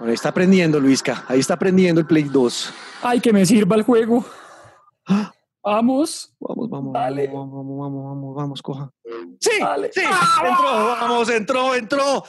Ahí está aprendiendo, Luisca. Ahí está aprendiendo el Play 2. Ay, que me sirva el juego. Vamos. Vamos, vamos, Dale. vamos, vamos, vamos, vamos, vamos, coja. Sí, Dale. sí, entró, vamos, entró, entró.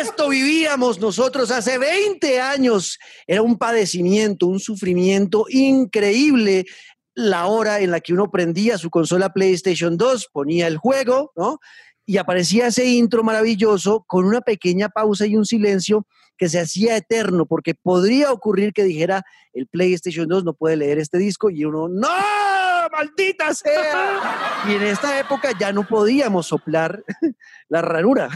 Esto vivíamos nosotros hace 20 años. Era un padecimiento, un sufrimiento increíble. La hora en la que uno prendía su consola PlayStation 2, ponía el juego, ¿no? Y aparecía ese intro maravilloso con una pequeña pausa y un silencio que se hacía eterno, porque podría ocurrir que dijera el PlayStation 2 no puede leer este disco y uno, ¡No! ¡Maldita sea! Y en esta época ya no podíamos soplar la ranura.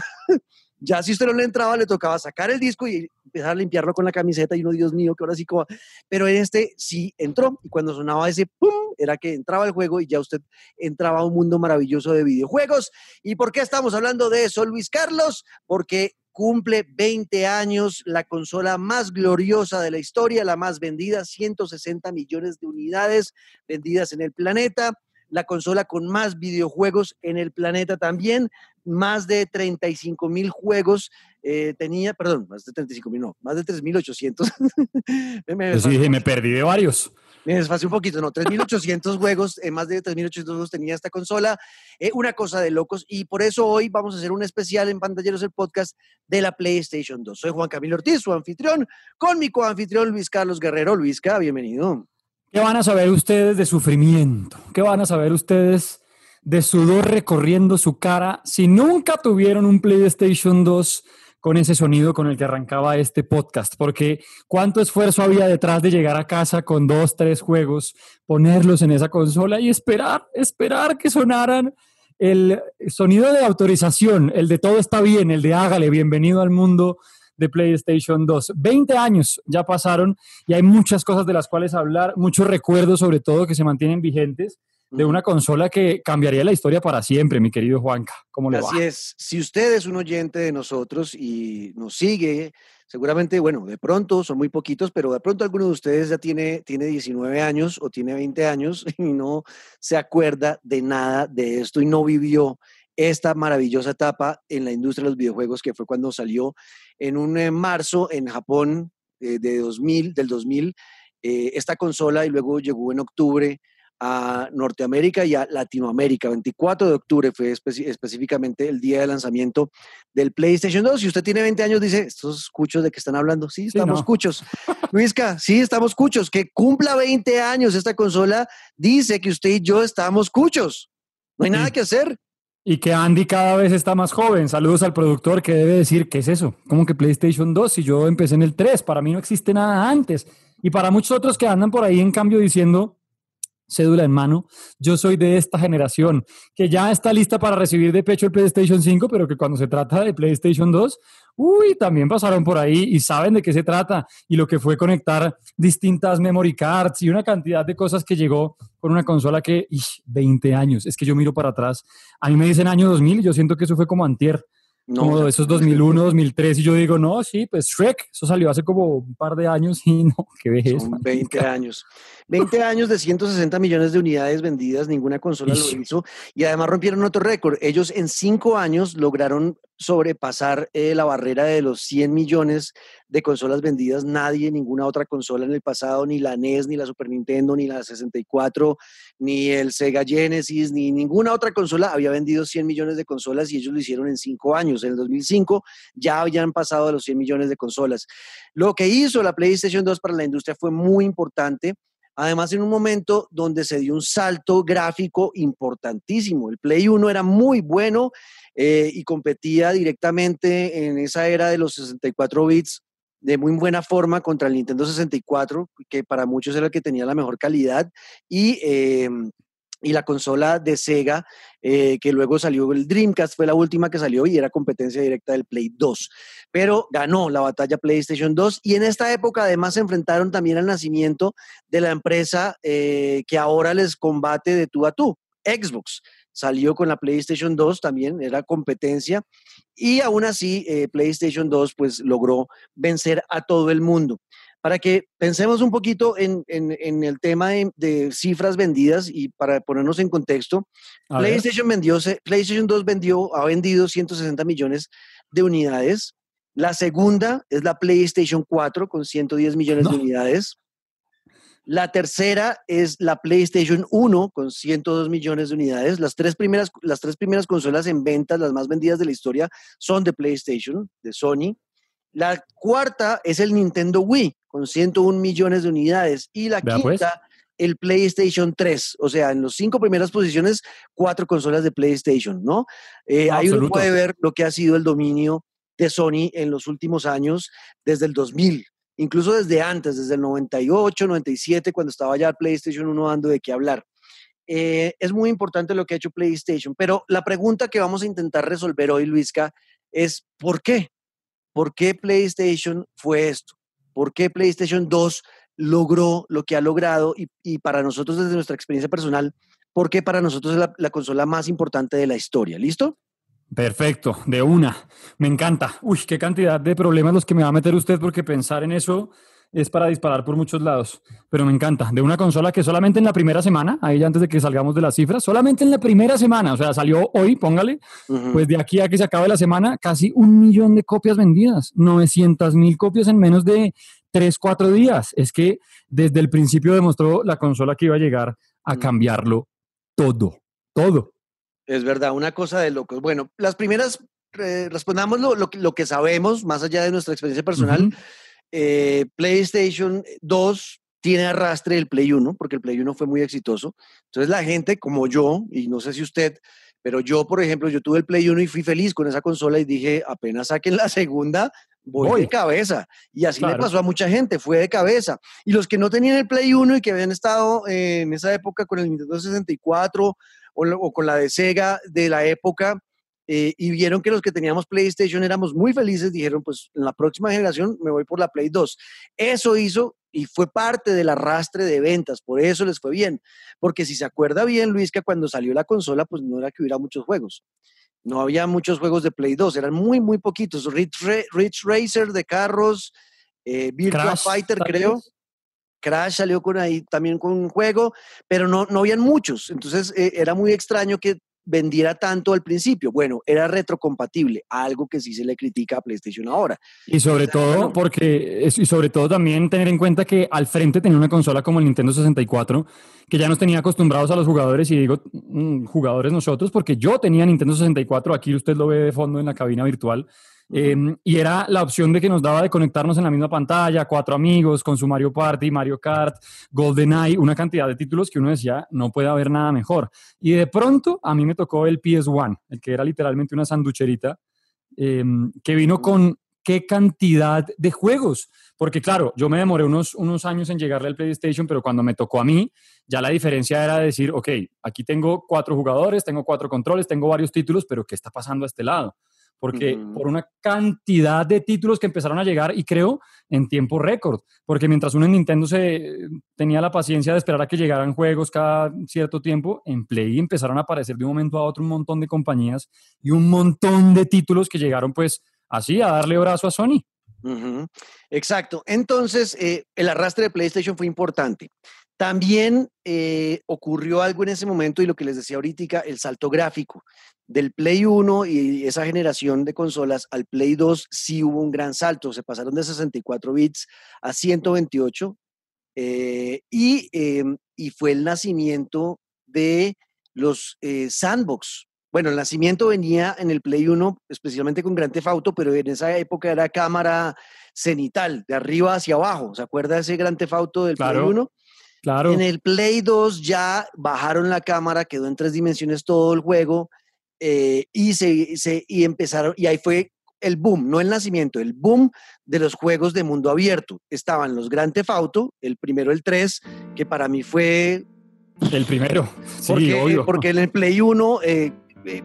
Ya si usted no le entraba, le tocaba sacar el disco y empezar a limpiarlo con la camiseta y uno, Dios mío, que ahora sí como... Pero en este sí entró y cuando sonaba ese ¡pum! era que entraba el juego y ya usted entraba a un mundo maravilloso de videojuegos. ¿Y por qué estamos hablando de eso, Luis Carlos? Porque cumple 20 años la consola más gloriosa de la historia, la más vendida, 160 millones de unidades vendidas en el planeta, la consola con más videojuegos en el planeta también, más de 35 mil juegos eh, tenía, perdón, más de 35 mil, no, más de 3.800. me, Yo sí dije, me perdí de varios. me desfasé un poquito, no, 3.800 juegos, eh, más de 3.800 juegos tenía esta consola, eh, una cosa de locos, y por eso hoy vamos a hacer un especial en Pantalleros, el podcast de la PlayStation 2. Soy Juan Camilo Ortiz, su anfitrión, con mi coanfitrión Luis Carlos Guerrero. Luisca, bienvenido. ¿Qué van a saber ustedes de sufrimiento? ¿Qué van a saber ustedes de sudor recorriendo su cara si nunca tuvieron un PlayStation 2 con ese sonido con el que arrancaba este podcast? Porque cuánto esfuerzo había detrás de llegar a casa con dos, tres juegos, ponerlos en esa consola y esperar, esperar que sonaran el sonido de autorización, el de todo está bien, el de hágale, bienvenido al mundo de PlayStation 2. 20 años ya pasaron y hay muchas cosas de las cuales hablar, muchos recuerdos sobre todo que se mantienen vigentes de una consola que cambiaría la historia para siempre, mi querido Juanca. ¿Cómo le Así va? es. Si usted es un oyente de nosotros y nos sigue, seguramente, bueno, de pronto son muy poquitos, pero de pronto alguno de ustedes ya tiene, tiene 19 años o tiene 20 años y no se acuerda de nada de esto y no vivió esta maravillosa etapa en la industria de los videojuegos que fue cuando salió en un eh, marzo en Japón eh, de 2000, del 2000 eh, esta consola y luego llegó en octubre a Norteamérica y a Latinoamérica. 24 de octubre fue especi- específicamente el día de lanzamiento del PlayStation 2. Si usted tiene 20 años, dice, estos cuchos de que están hablando. Sí, estamos no. cuchos. Luisca, sí, estamos cuchos. Que cumpla 20 años esta consola, dice que usted y yo estamos cuchos. No hay nada Sí. que hacer. Y que Andy cada vez está más joven. Saludos al productor que debe decir, ¿qué es eso? ¿Cómo que PlayStation 2? Si yo empecé en el 3, para mí no existe nada antes. Y para muchos otros que andan por ahí en cambio diciendo, cédula en mano, yo soy de esta generación que ya está lista para recibir de pecho el PlayStation 5, pero que cuando se trata de PlayStation 2, uy, también pasaron por ahí y saben de qué se trata. Y lo que fue conectar distintas memory cards y una cantidad de cosas que llegó con una consola que, ish, 20 años, es que yo miro para atrás, a mí me dicen año 2000 y yo siento que eso fue como antier, No, como esos 2001, 2003 y yo digo, no, sí, pues Shrek, eso salió hace como un par de años y no, qué vejez. Son man. 20 años. 20 años de 160 millones de unidades vendidas, ninguna consola Ish. lo hizo. Y además rompieron otro récord. Ellos en cinco años lograron sobrepasar eh, la barrera de los 100 millones de consolas vendidas. Nadie, ninguna otra consola en el pasado, ni la NES, ni la Super Nintendo, ni la 64, ni el Sega Genesis, ni ninguna otra consola había vendido 100 millones de consolas y ellos lo hicieron en cinco años. En el 2005 ya habían pasado de los 100 millones de consolas. Lo que hizo la PlayStation 2 para la industria fue muy importante. Además, en un momento donde se dio un salto gráfico importantísimo. El Play 1 era muy bueno eh, y competía directamente en esa era de los 64 bits de muy buena forma contra el Nintendo 64, que para muchos era el que tenía la mejor calidad, y, eh, y la consola de Sega, eh, que luego salió el Dreamcast, fue la última que salió y era competencia directa del Play 2 pero ganó la batalla PlayStation 2 y en esta época además se enfrentaron también al nacimiento de la empresa eh, que ahora les combate de tú a tú, Xbox. Salió con la PlayStation 2 también, era competencia y aún así eh, PlayStation 2 pues logró vencer a todo el mundo. Para que pensemos un poquito en, en- en el tema de, de cifras vendidas y para ponernos en contexto, A ver. PlayStation, vendió, PlayStation 2 vendió, ha vendido 160 millones de unidades. La segunda es la PlayStation 4 con 110 millones de unidades. La tercera es la PlayStation 1 con 102 millones de unidades. Las tres, primeras, las tres primeras consolas en ventas, las más vendidas de la historia, son de PlayStation, de Sony. La cuarta es el Nintendo Wii con 101 millones de unidades. Y la pues. quinta, el PlayStation 3. O sea, en las cinco primeras posiciones, cuatro consolas de PlayStation, ¿no? Eh, ahí uno puede ver lo que ha sido el dominio de Sony en los últimos años, desde el 2000 incluso desde antes, desde el 98, 97, cuando estaba ya PlayStation 1 dando de qué hablar. Eh, es muy importante lo que ha hecho PlayStation, pero la pregunta que vamos a intentar resolver hoy, Luisca, es ¿por qué? ¿Por qué PlayStation fue esto? ¿Por qué PlayStation 2 logró lo que ha logrado? Y, para nosotros, desde nuestra experiencia personal, ¿por qué para nosotros es la consola más importante de la historia? ¿Listo? Perfecto, de una. Me encanta. Uy, qué cantidad de problemas los que me va a meter usted porque pensar en eso es para disparar por muchos lados. Pero me encanta. De una consola que solamente en la primera semana, ahí ya antes de que salgamos de las cifras, solamente en la primera semana, o sea, salió hoy, póngale, pues de aquí a que se acabe la semana, casi un millón de copias vendidas, 900 mil copias en menos de 3, 4 días. Es que desde el principio demostró la consola que iba a llegar a cambiarlo todo, todo. Es verdad, una cosa de locos. Bueno, las primeras, eh, respondamos lo, lo que- lo que sabemos, más allá de nuestra experiencia personal. Eh, PlayStation 2 tiene arrastre del Play 1, porque el Play 1 fue muy exitoso. Entonces la gente, como yo, y no sé si usted, pero yo, por ejemplo, yo tuve el Play 1 y fui feliz con esa consola y dije, apenas saquen la segunda, voy, Voy. de cabeza. Y así le Claro. pasó a mucha gente, fue de cabeza. Y los que no tenían el Play 1 y que habían estado eh, en esa época con el Nintendo 64 o, o con la de Sega de la época, eh, y vieron que los que teníamos PlayStation éramos muy felices, dijeron, pues en la próxima generación me voy por la Play 2. Eso hizo y fue parte del arrastre de ventas, por eso les fue bien. Porque si se acuerda bien, Luis, que cuando salió la consola, pues no era que hubiera muchos juegos. No había muchos juegos de Play 2, eran muy, muy poquitos. Ridge Racer de carros, eh, Virtua Crash, Fighter, creo. vez. Crash salió con ahí también con un juego, pero no, no habían muchos. Entonces eh, era muy extraño que vendiera tanto al principio. Bueno, era retrocompatible, algo que sí se le critica a PlayStation ahora. Y sobre todo, bueno. porque, y sobre todo también tener en cuenta que al frente tenía una consola como el Nintendo 64, que ya nos tenía acostumbrados a los jugadores, y digo mm, jugadores nosotros, porque yo tenía Nintendo 64, aquí usted lo ve de fondo en la cabina virtual, eh, y era la opción de que nos daba de conectarnos en la misma pantalla, cuatro amigos, con su Mario Party, Mario Kart, GoldenEye, una cantidad de títulos que uno decía, no puede haber nada mejor. Y de pronto a mí me tocó el PS1, el que era literalmente una sanducherita, eh, que vino con qué cantidad de juegos. Porque claro, yo me demoré unos, unos años en llegarle al PlayStation, pero cuando me tocó a mí, ya la diferencia era decir, ok, aquí tengo cuatro jugadores, tengo cuatro controles, tengo varios títulos, pero ¿qué está pasando a este lado? Porque por una cantidad de títulos que empezaron a llegar, y creo en tiempo récord, porque mientras uno en Nintendo se tenía la paciencia de esperar a que llegaran juegos cada cierto tiempo, en Play empezaron a aparecer de un momento a otro un montón de compañías y un montón de títulos que llegaron pues así a darle brazo a Sony. Exacto. Entonces, eh, el arrastre de PlayStation fue importante. También eh, ocurrió algo en ese momento y lo que les decía ahorita, el salto gráfico del Play 1 y esa generación de consolas al Play 2 sí hubo un gran salto. Se pasaron de 64 bits a 128 eh, y, eh, y fue el nacimiento de los eh, sandbox. Bueno, el nacimiento venía en el Play 1, especialmente con Grand Theft Auto, pero en esa época era cámara cenital, de arriba hacia abajo. ¿Se acuerda ese Grand Theft Auto del Claro, Play 1? Claro. En el Play 2 ya bajaron la cámara, quedó en tres dimensiones todo el juego eh, y, se, se- y empezaron, y ahí fue el boom, no el nacimiento, el boom de los juegos de mundo abierto. Estaban los Grand Theft Auto, el primero, el 3, que para mí fue El primero. Sí, porque, obvio. porque en el Play 1, eh, eh,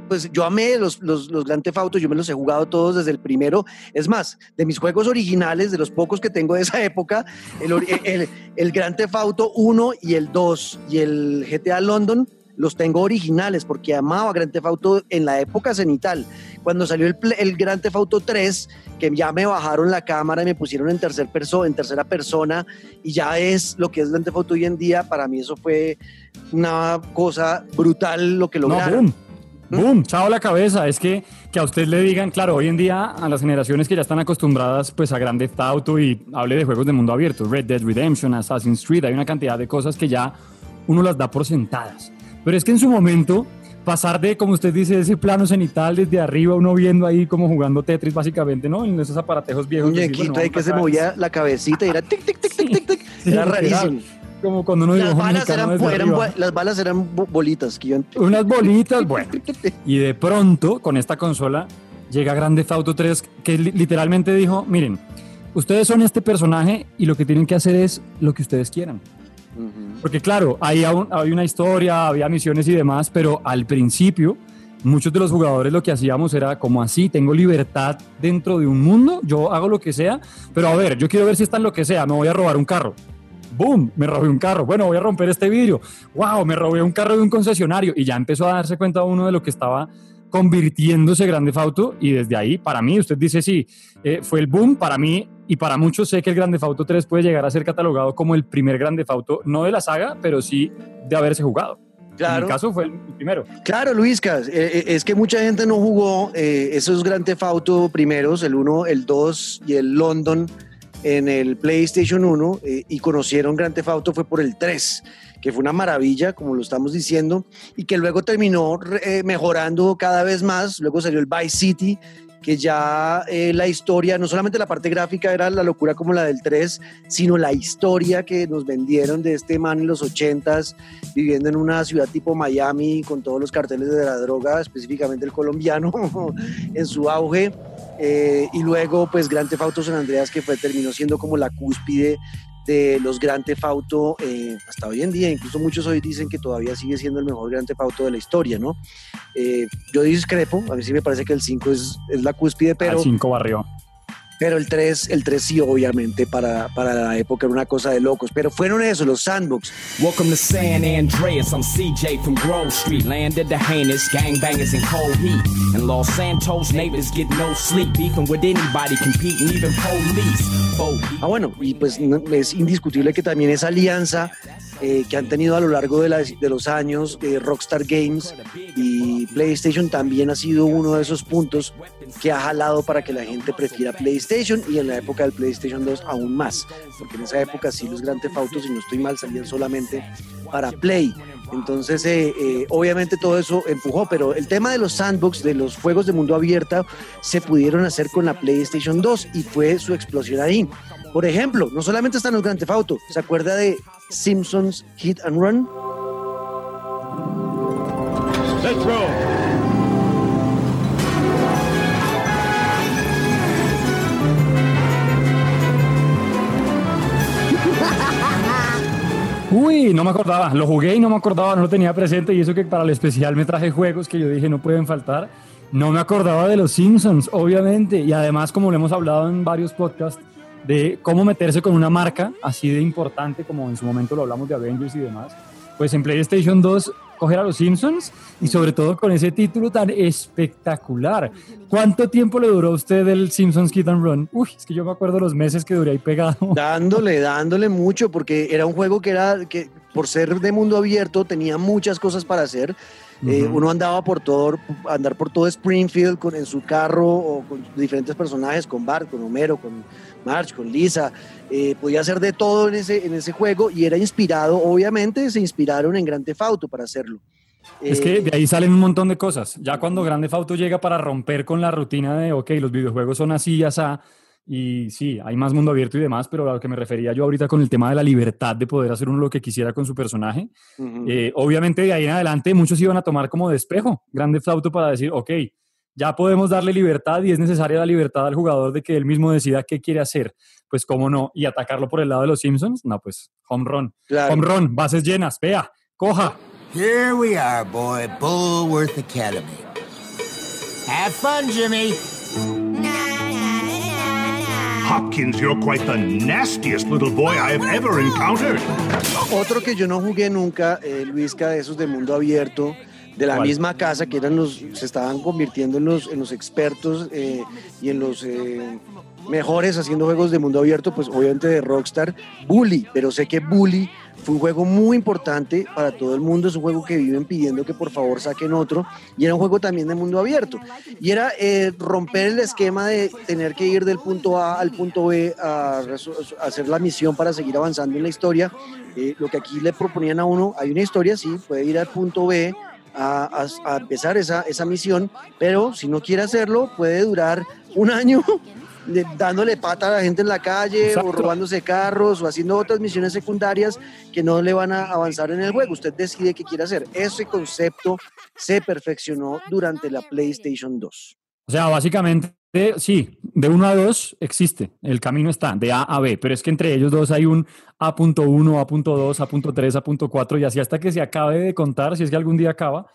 pues yo amé los, los, los Grand Theft Auto, yo me los he jugado todos desde el primero. Es más, de mis juegos originales, de los pocos que tengo de esa época, el, ori- el, el Grand Theft Auto 1 y el 2 y el GTA London los tengo originales porque amaba Grand Theft Auto en la época cenital. Cuando salió el, el Grand Theft Auto 3, que ya me bajaron la cámara y me pusieron en, tercer perso en tercera persona y ya es lo que es Grand Theft Auto hoy en día, para mí eso fue una cosa brutal lo que lograron. Boom, chao la cabeza. Es que, que a usted le digan, claro, hoy en día a las generaciones que ya están acostumbradas pues a Grand Theft Auto y hable de juegos de mundo abierto, Red Dead Redemption, Assassin's Creed, hay una cantidad de cosas que ya uno las da por sentadas. Pero es que en su momento pasar de, como usted dice, ese plano cenital desde arriba, uno viendo ahí como jugando Tetris básicamente, ¿no? En esos aparatejos viejos. Un muñequito ahí que se movía la cabecita y era tic, tic, tic, tic, tic, tic. era rarísimo. Como cuando uno las balas, eran, eran, las balas eran bolitas. Que Unas bolitas, bueno. Y de pronto, con esta consola, llega Grande Theft Auto 3, que literalmente dijo, miren, ustedes son este personaje y lo que tienen que hacer es lo que ustedes quieran. Porque claro, hay, hay una historia, había misiones y demás, pero al principio muchos de los jugadores lo que hacíamos era como así, tengo libertad dentro de un mundo, yo hago lo que sea, pero a ver, yo quiero ver si está en lo que sea, me voy a robar un carro. ¡Boom! Me robé un carro. Bueno, voy a romper este vidrio. ¡Wow! Me robé un carro de un concesionario. Y ya empezó a darse cuenta uno de lo que estaba convirtiéndose Grande Fauto y desde ahí, para mí, usted dice sí, eh, fue el boom, para mí y para muchos sé que el Grande Fauto 3 puede llegar a ser catalogado como el primer Grande Fauto, no de la saga, pero sí de haberse jugado. Claro. En mi caso fue el primero. Claro, Luiscas, eh, eh, es que mucha gente no jugó esos Grande Fauto primeros, el 1, el 2 y el London en el PlayStation 1 y conocieron Grande Theft Auto fue por el 3 que fue una maravilla, como lo estamos diciendo, y que luego terminó eh, mejorando cada vez más. Luego salió el Vice City, que ya eh, la historia, no solamente la parte gráfica era la locura como la del 3, sino la historia que nos vendieron de este man en los 80s, viviendo en una ciudad tipo Miami, con todos los carteles de la droga, específicamente el colombiano, en su auge. Eh, y luego, pues, Theft Auto San Andreas, que fue, terminó siendo como la cúspide de los Grand Theft Auto eh, hasta hoy en día. Incluso muchos hoy dicen que todavía sigue siendo el mejor Grand Theft Auto de la historia, ¿no? Eh, yo discrepo, a mí sí me parece que el 5 es, es la cúspide, pero... El 5 barrió. Pero el 3, el 3 sí, obviamente, para, para la época era una cosa de locos. Pero fueron eso, los sandbox. Welcome to San Andreas. I'm CJ from Grove Street. Landed the heinous gangbangers in cold heat. And Los Santos neighbors get no sleep. Beefing with anybody, competing, even police. Ah, bueno, y pues es indiscutible que también esa alianza eh, que han tenido a lo largo de, de los años eh, Rockstar Games y PlayStation también ha sido uno de esos puntos que ha jalado para que la gente prefiera PlayStation y en la época del PlayStation 2 aún más, porque en esa época sí los Grand Theft Auto, si no estoy mal, salían solamente para Play. Entonces, eh, obviamente todo eso empujó, pero el tema de los sandbox, de los juegos de mundo abierto, se pudieron hacer con la PlayStation 2 y fue su explosión ahí. Por ejemplo, no solamente están los Grand Theft Auto, ¿se acuerda de Simpsons Hit and Run? Let's roll. Uy, no me acordaba, lo jugué y no me acordaba, no lo tenía presente. Y eso que para el especial me traje juegos que yo dije no pueden faltar. No me acordaba de los Simpsons, obviamente, y además como lo hemos hablado en varios podcasts, de cómo meterse con una marca así de importante como en su momento lo hablamos de Avengers y demás, pues en PlayStation 2 coger a los Simpsons y sobre todo con ese título tan espectacular. ¿Cuánto tiempo le duró a usted el Simpsons Kid and Run? Uy, es que yo me acuerdo los meses que duré ahí pegado. Dándole, dándole mucho, porque era un juego que era, que por ser de mundo abierto tenía muchas cosas para hacer. Eh, uno andaba por todo, andar por todo Springfield con, en su carro o con diferentes personajes, con Bart, con Homero, con March, con Lisa, eh, podía hacer de todo en ese, en ese juego y era inspirado, obviamente se inspiraron en Grand Theft Auto para hacerlo. Es que de ahí salen un montón de cosas. Ya cuando Grand Theft Auto llega para romper con la rutina de, ok, los videojuegos son así, ya está, y sí, hay más mundo abierto y demás, pero a lo que me refería yo ahorita con el tema de la libertad de poder hacer uno lo que quisiera con su personaje, eh, obviamente de ahí en adelante muchos iban a tomar como despejo Grand Theft Auto para decir, ok, ya podemos darle libertad y es necesaria la libertad al jugador de que él mismo decida qué quiere hacer. Pues cómo no, y atacarlo por el lado de los Simpsons, no, pues home run. Home run, bases llenas, vea, coja. Here we are, boy, Bullworth Academy. Have fun, Jimmy. Hopkins, you're quite the nastiest little boy I have ever encountered. Otro que yo no jugué nunca, eh, Luisca, de esos de mundo abierto, de la misma casa, que eran los, se estaban convirtiendo en los, en los expertos eh, y en los eh, mejores haciendo juegos de mundo abierto, pues obviamente de Rockstar, Bully, pero sé que Bully fue un juego muy importante para todo el mundo, es un juego que viven pidiendo que por favor saquen otro y era un juego también de mundo abierto. Y era eh, romper el esquema de tener que ir del punto A al punto B a, hacer la misión para seguir avanzando en la historia. Eh, lo que aquí le proponían a uno, hay una historia, sí, puede ir al punto B, a, a, empezar esa, esa misión, pero si no quiere hacerlo, puede durar un año dándole pata a la gente en la calle o robándose carros o haciendo otras misiones secundarias que no le van a avanzar en el juego. Usted decide qué quiere hacer. Ese concepto se perfeccionó durante la PlayStation 2. O sea, básicamente, sí, de 1 a 2 existe, el camino está, de A a B, pero es que entre ellos dos hay un A.1, A.2, A.3, A.4 y así hasta que se acabe de contar, si es que algún día acaba.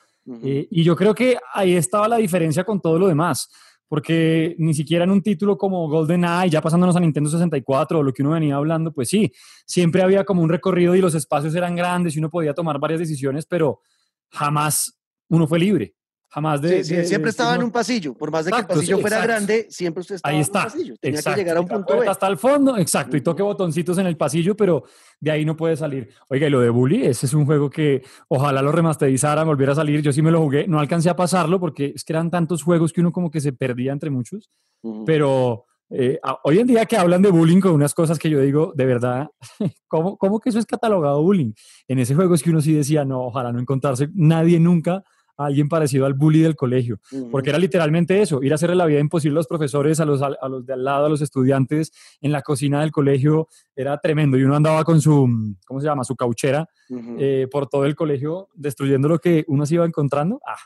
Eh, y yo creo que ahí estaba la diferencia con todo lo demás porque ni siquiera en un título como GoldenEye, ya pasándonos a Nintendo 64 o lo que uno venía hablando, pues sí, siempre había como un recorrido y los espacios eran grandes y uno podía tomar varias decisiones, pero jamás uno fue libre. Jamás de, siempre estaba en un pasillo, por más de que el pasillo fuera grande, siempre usted estaba ahí está, en un pasillo. Tenía que llegar a un punto B. Hasta el fondo, exacto, y toque botoncitos en el pasillo, pero de ahí no puede salir. Oiga, y lo de Bully, ese es un juego que ojalá lo remasterizaran, volviera a salir. Yo sí me lo jugué, no alcancé a pasarlo porque es que eran tantos juegos que uno como que se perdía entre muchos, pero eh, hoy en día que hablan de bullying con unas cosas que yo digo, de verdad, ¿cómo, ¿cómo que eso es catalogado bullying? En ese juego es que uno sí decía, no, ojalá no encontrarse nadie nunca alguien parecido al bully del colegio, porque era literalmente eso, ir a hacerle la vida imposible a los profesores, a los, a los de al lado, a los estudiantes, en la cocina del colegio, era tremendo, y uno andaba con su, ¿cómo se llama?, su cauchera eh, por todo el colegio, destruyendo lo que uno se iba encontrando. Ah,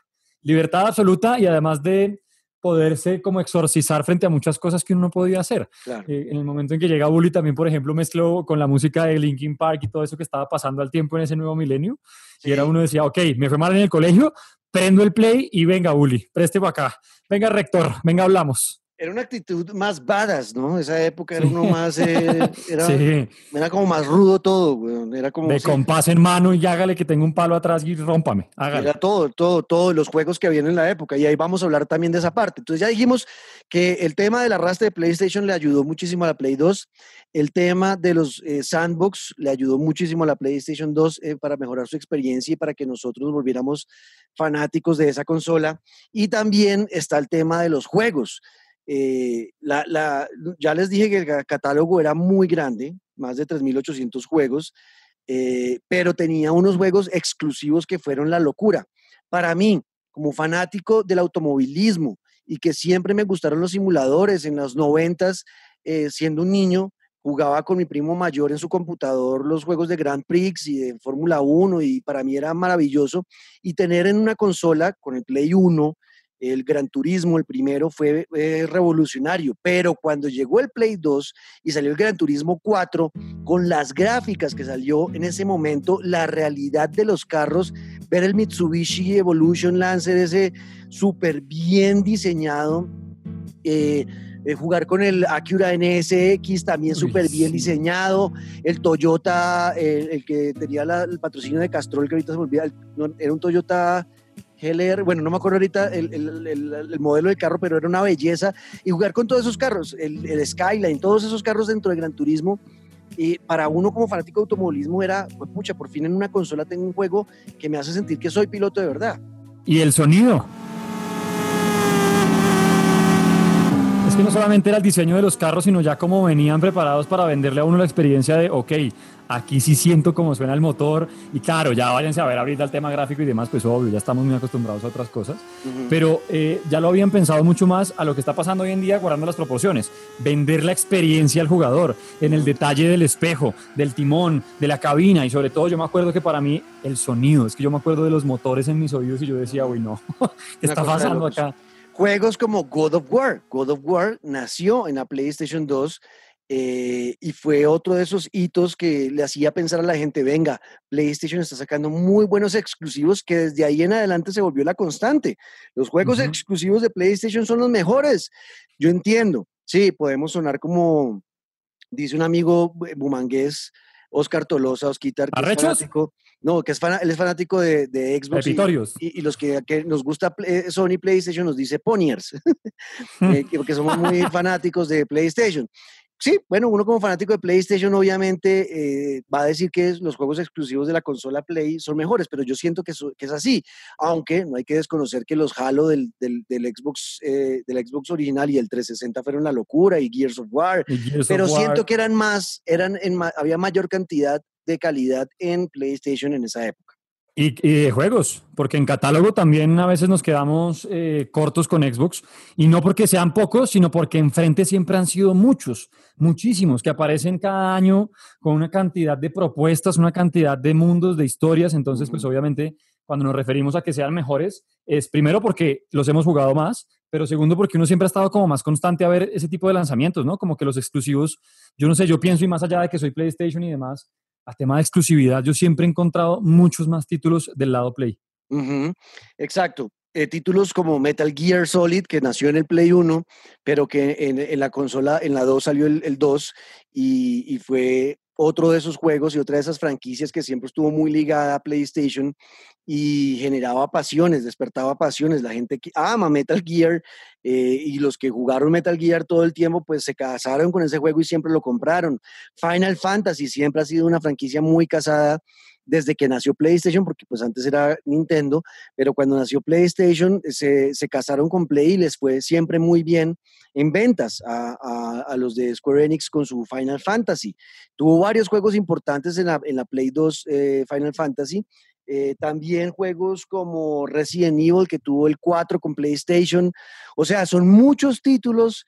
libertad absoluta y además de poderse como exorcizar frente a muchas cosas que uno no podía hacer. Eh, en el momento en que llega Bully también, por ejemplo, mezcló con la música de Linkin Park y todo eso que estaba pasando al tiempo en ese nuevo milenio. Y era uno decía, ok, me fue mal en el colegio, prendo el play y venga, preste para acá. Venga, rector, venga, hablamos. Era una actitud más badass, ¿no? Esa época era uno más. Eh, era, sí. era, como más rudo todo, güey. Era como. De compás en mano y hágale que tenga un palo atrás y rómpame. Hágale. Era todo, todo, todos los juegos que habían en la época. Y ahí vamos a hablar también de esa parte. Entonces ya dijimos que el tema del arrastre de PlayStation le ayudó muchísimo a la Play 2. El tema de los eh, sandbox le ayudó muchísimo a la PlayStation 2 eh, para mejorar su experiencia y para que nosotros nos volviéramos fanáticos de esa consola. Y también está el tema de los juegos. Eh, ya les dije que el catálogo era muy grande, más de 3.800 juegos, eh, pero tenía unos juegos exclusivos que fueron la locura. Para mí, como fanático del automovilismo y que siempre me gustaron los simuladores en los noventas, eh, siendo un niño, jugaba con mi primo mayor en su computador los juegos de Grand Prix y de Fórmula 1 y para mí era maravilloso. Y tener en una consola con el Play 1 el Gran Turismo, el primero, fue revolucionario, pero cuando llegó el Play 2 y salió el Gran Turismo 4, con las gráficas que salió en ese momento, la realidad de los carros, ver el Mitsubishi Evolution Lancer ese súper bien diseñado, eh, eh, jugar con el Acura NSX también súper bien diseñado, el Toyota, el, que tenía el patrocinio de Castrol, que ahorita se me olvida, era un Toyota bueno, no me acuerdo ahorita el, modelo de carro, pero era una belleza. Y jugar con todos esos carros, el, Skyline, todos esos carros dentro de Gran Turismo, y para uno como fanático de automovilismo era, pues pucha, por fin en una consola tengo un juego que me hace sentir que soy piloto de verdad. Y el sonido. Es que no solamente era el diseño de los carros, sino ya como venían preparados para venderle a uno la experiencia de, ok, Aquí sí siento cómo suena el motor y claro, ya váyanse a ver ahorita el tema gráfico y demás, pues obvio, ya estamos muy acostumbrados a otras cosas, pero eh, ya lo habían pensado mucho más a lo que está pasando hoy en día guardando las proporciones, vender la experiencia al jugador en el detalle del espejo, del timón, de la cabina y sobre todo yo me acuerdo que para mí el sonido, es que yo me acuerdo de los motores en mis oídos y yo decía, uy no, ¿qué está pasando acá? Juegos como God of War. God of War nació en la PlayStation 2 eh, y fue otro de esos hitos que le hacía pensar a la gente, venga, PlayStation está sacando muy buenos exclusivos que desde ahí en adelante se volvió la constante. Los juegos exclusivos de PlayStation son los mejores. Yo entiendo, sí, podemos sonar como, dice un amigo bumangués, Oscar Tolosa, Osquitar, que No, que es él es fanático de, de Xbox. Y, y, los que, que, nos gusta eh, Sony PlayStation nos dice Poniers, eh, porque somos muy fanáticos de PlayStation. Sí, bueno, uno como fanático de PlayStation obviamente eh, va a decir que los juegos exclusivos de la consola Play son mejores, pero yo siento que, que es así, aunque no hay que desconocer que los Halo del, del, del Xbox, eh, del Xbox original y el 360 fueron la locura y Gears of War, pero siento que eran más, eran en, había mayor cantidad de calidad en PlayStation en esa época. Y, de juegos, porque en catálogo también a veces nos quedamos eh, cortos con Xbox, y no porque sean pocos, sino porque enfrente siempre han sido muchos, muchísimos, que aparecen cada año con una cantidad de propuestas, una cantidad de mundos, de historias, entonces pues obviamente cuando nos referimos a que sean mejores, es primero porque los hemos jugado más, pero segundo porque uno siempre ha estado como más constante a ver ese tipo de lanzamientos, ¿no? Como que los exclusivos, yo no sé, yo pienso y más allá de que soy PlayStation y demás, a tema de exclusividad, yo siempre he encontrado muchos más títulos del lado Play. Exacto. Eh, títulos como Metal Gear Solid, que nació en el Play 1, pero que en, la consola, en la 2 salió el, 2 y, y, fue otro de esos juegos y otra de esas franquicias que siempre estuvo muy ligada a PlayStation y generaba pasiones, despertaba pasiones. La gente que ama Metal Gear eh, y los que jugaron Metal Gear todo el tiempo, pues se casaron con ese juego y siempre lo compraron. Final Fantasy siempre ha sido una franquicia muy casada desde que nació PlayStation, porque pues antes era Nintendo, pero cuando nació PlayStation se, se casaron con Play y les fue siempre muy bien en ventas a, a, los de Square Enix con su Final Fantasy. Tuvo varios juegos importantes en la, en la Play 2 eh, Final Fantasy. Eh, también juegos como Resident Evil, que tuvo el 4 con PlayStation. O sea, son muchos títulos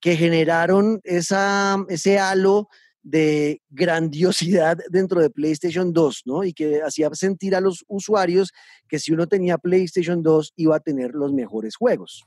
que generaron esa, ese halo de grandiosidad dentro de PlayStation 2, ¿no? Y que hacía sentir a los usuarios que si uno tenía PlayStation 2 iba a tener los mejores juegos.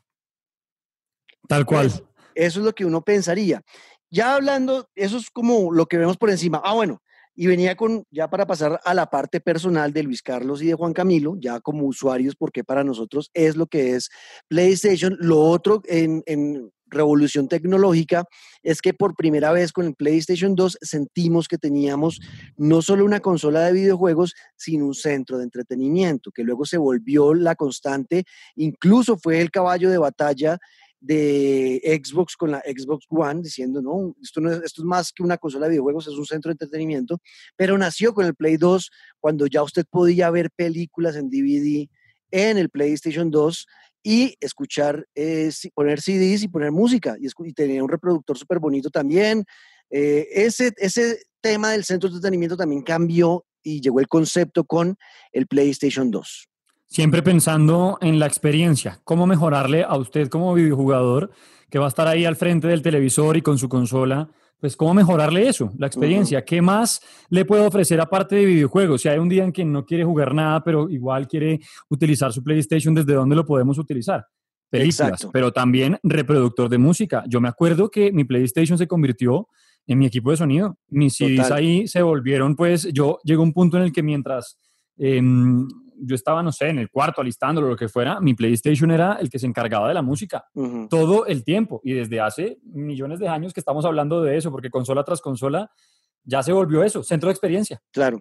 Tal cual. Eso, es lo que uno pensaría. Ya hablando, eso es como lo que vemos por encima. Ah, bueno, y venía con, ya para pasar a la parte personal de Luis Carlos y de Juan Camilo, ya como usuarios, porque para nosotros es lo que es PlayStation. Lo otro en, en revolución tecnológica es que por primera vez con el PlayStation 2 sentimos que teníamos no solo una consola de videojuegos, sino un centro de entretenimiento, que luego se volvió la constante, incluso fue el caballo de batalla de Xbox con la Xbox One, diciendo, no, esto, no es, esto es más que una consola de videojuegos, es un centro de entretenimiento, pero nació con el Play 2 cuando ya usted podía ver películas en DVD en el PlayStation 2 y escuchar, eh, poner CDs y poner música y, tenía un reproductor súper bonito también. Eh, ese, ese tema del centro de entretenimiento también cambió y llegó el concepto con el PlayStation 2. Siempre pensando en la experiencia, cómo mejorarle a usted como videojugador que va a estar ahí al frente del televisor y con su consola, pues cómo mejorarle eso, la experiencia. ¿Qué más le puedo ofrecer aparte de videojuegos? Si hay un día en que no quiere jugar nada, pero igual quiere utilizar su PlayStation, ¿desde dónde lo podemos utilizar? Películas, pero también reproductor de música. Yo me acuerdo que mi PlayStation se convirtió en mi equipo de sonido. Mis CDs ahí se volvieron, pues yo llegó un punto en el que mientras em, yo estaba, no sé, en el cuarto alistándolo, lo que fuera, mi PlayStation era el que se encargaba de la música todo el tiempo. Y desde hace millones de años que estamos hablando de eso, porque consola tras consola ya se volvió eso, centro de experiencia. Claro.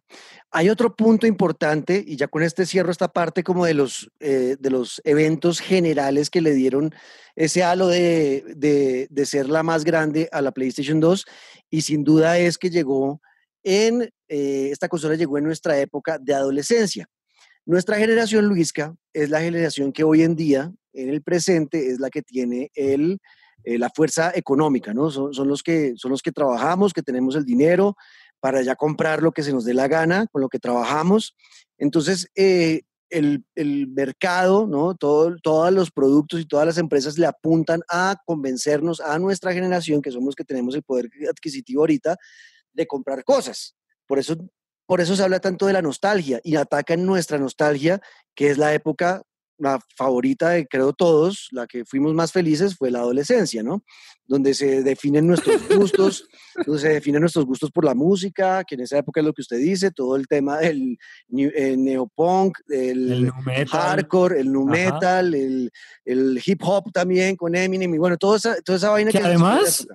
Hay otro punto importante, y ya con este cierro esta parte como de los, eh, de los eventos generales que le dieron ese halo de, de, ser la más grande a la PlayStation 2, y sin duda es que llegó en, eh, esta consola llegó en nuestra época de adolescencia. Nuestra generación, Luisca, es la generación que hoy en día, en el presente, es la que tiene el, eh, la fuerza económica, ¿no? Son, los que, son los que trabajamos, que tenemos el dinero para ya comprar lo que se nos dé la gana, con lo que trabajamos. Entonces, eh, el, el, mercado, ¿no? Todo, todos los productos y todas las empresas le apuntan a convencernos a nuestra generación, que somos los que tenemos el poder adquisitivo ahorita, de comprar cosas. Por eso por eso se habla tanto de la nostalgia y ataca en nuestra nostalgia, que es la época, la favorita de creo todos, la que fuimos más felices fue la adolescencia, ¿no? Donde se definen nuestros gustos, donde se definen nuestros gustos por la música, que en esa época es lo que usted dice, todo el tema del eh, neopunk, el, hardcore, el nu metal, el, hip hop también con Eminem y bueno, toda esa, toda esa vaina que, además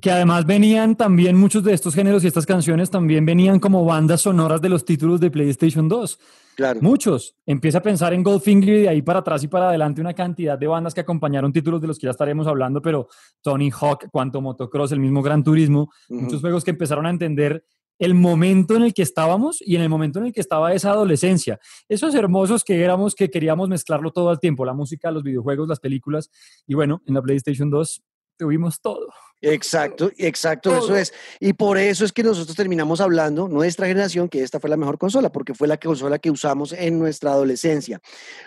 que además venían también muchos de estos géneros y estas canciones también venían como bandas sonoras de los títulos de PlayStation 2. Claro. Muchos. Empieza a pensar en Goldfinger y de ahí para atrás y para adelante una cantidad de bandas que acompañaron títulos de los que ya estaremos hablando, pero Tony Hawk, Quanto Motocross, el mismo Gran Turismo, muchos juegos que empezaron a entender el momento en el que estábamos y en el momento en el que estaba esa adolescencia. Esos hermosos que éramos, que queríamos mezclarlo todo el tiempo, la música, los videojuegos, las películas. Y bueno, en la PlayStation 2 tuvimos todo. Exacto, exacto, eso es. Y por eso es que nosotros terminamos hablando, nuestra generación, que esta fue la mejor consola, porque fue la consola que usamos en nuestra adolescencia.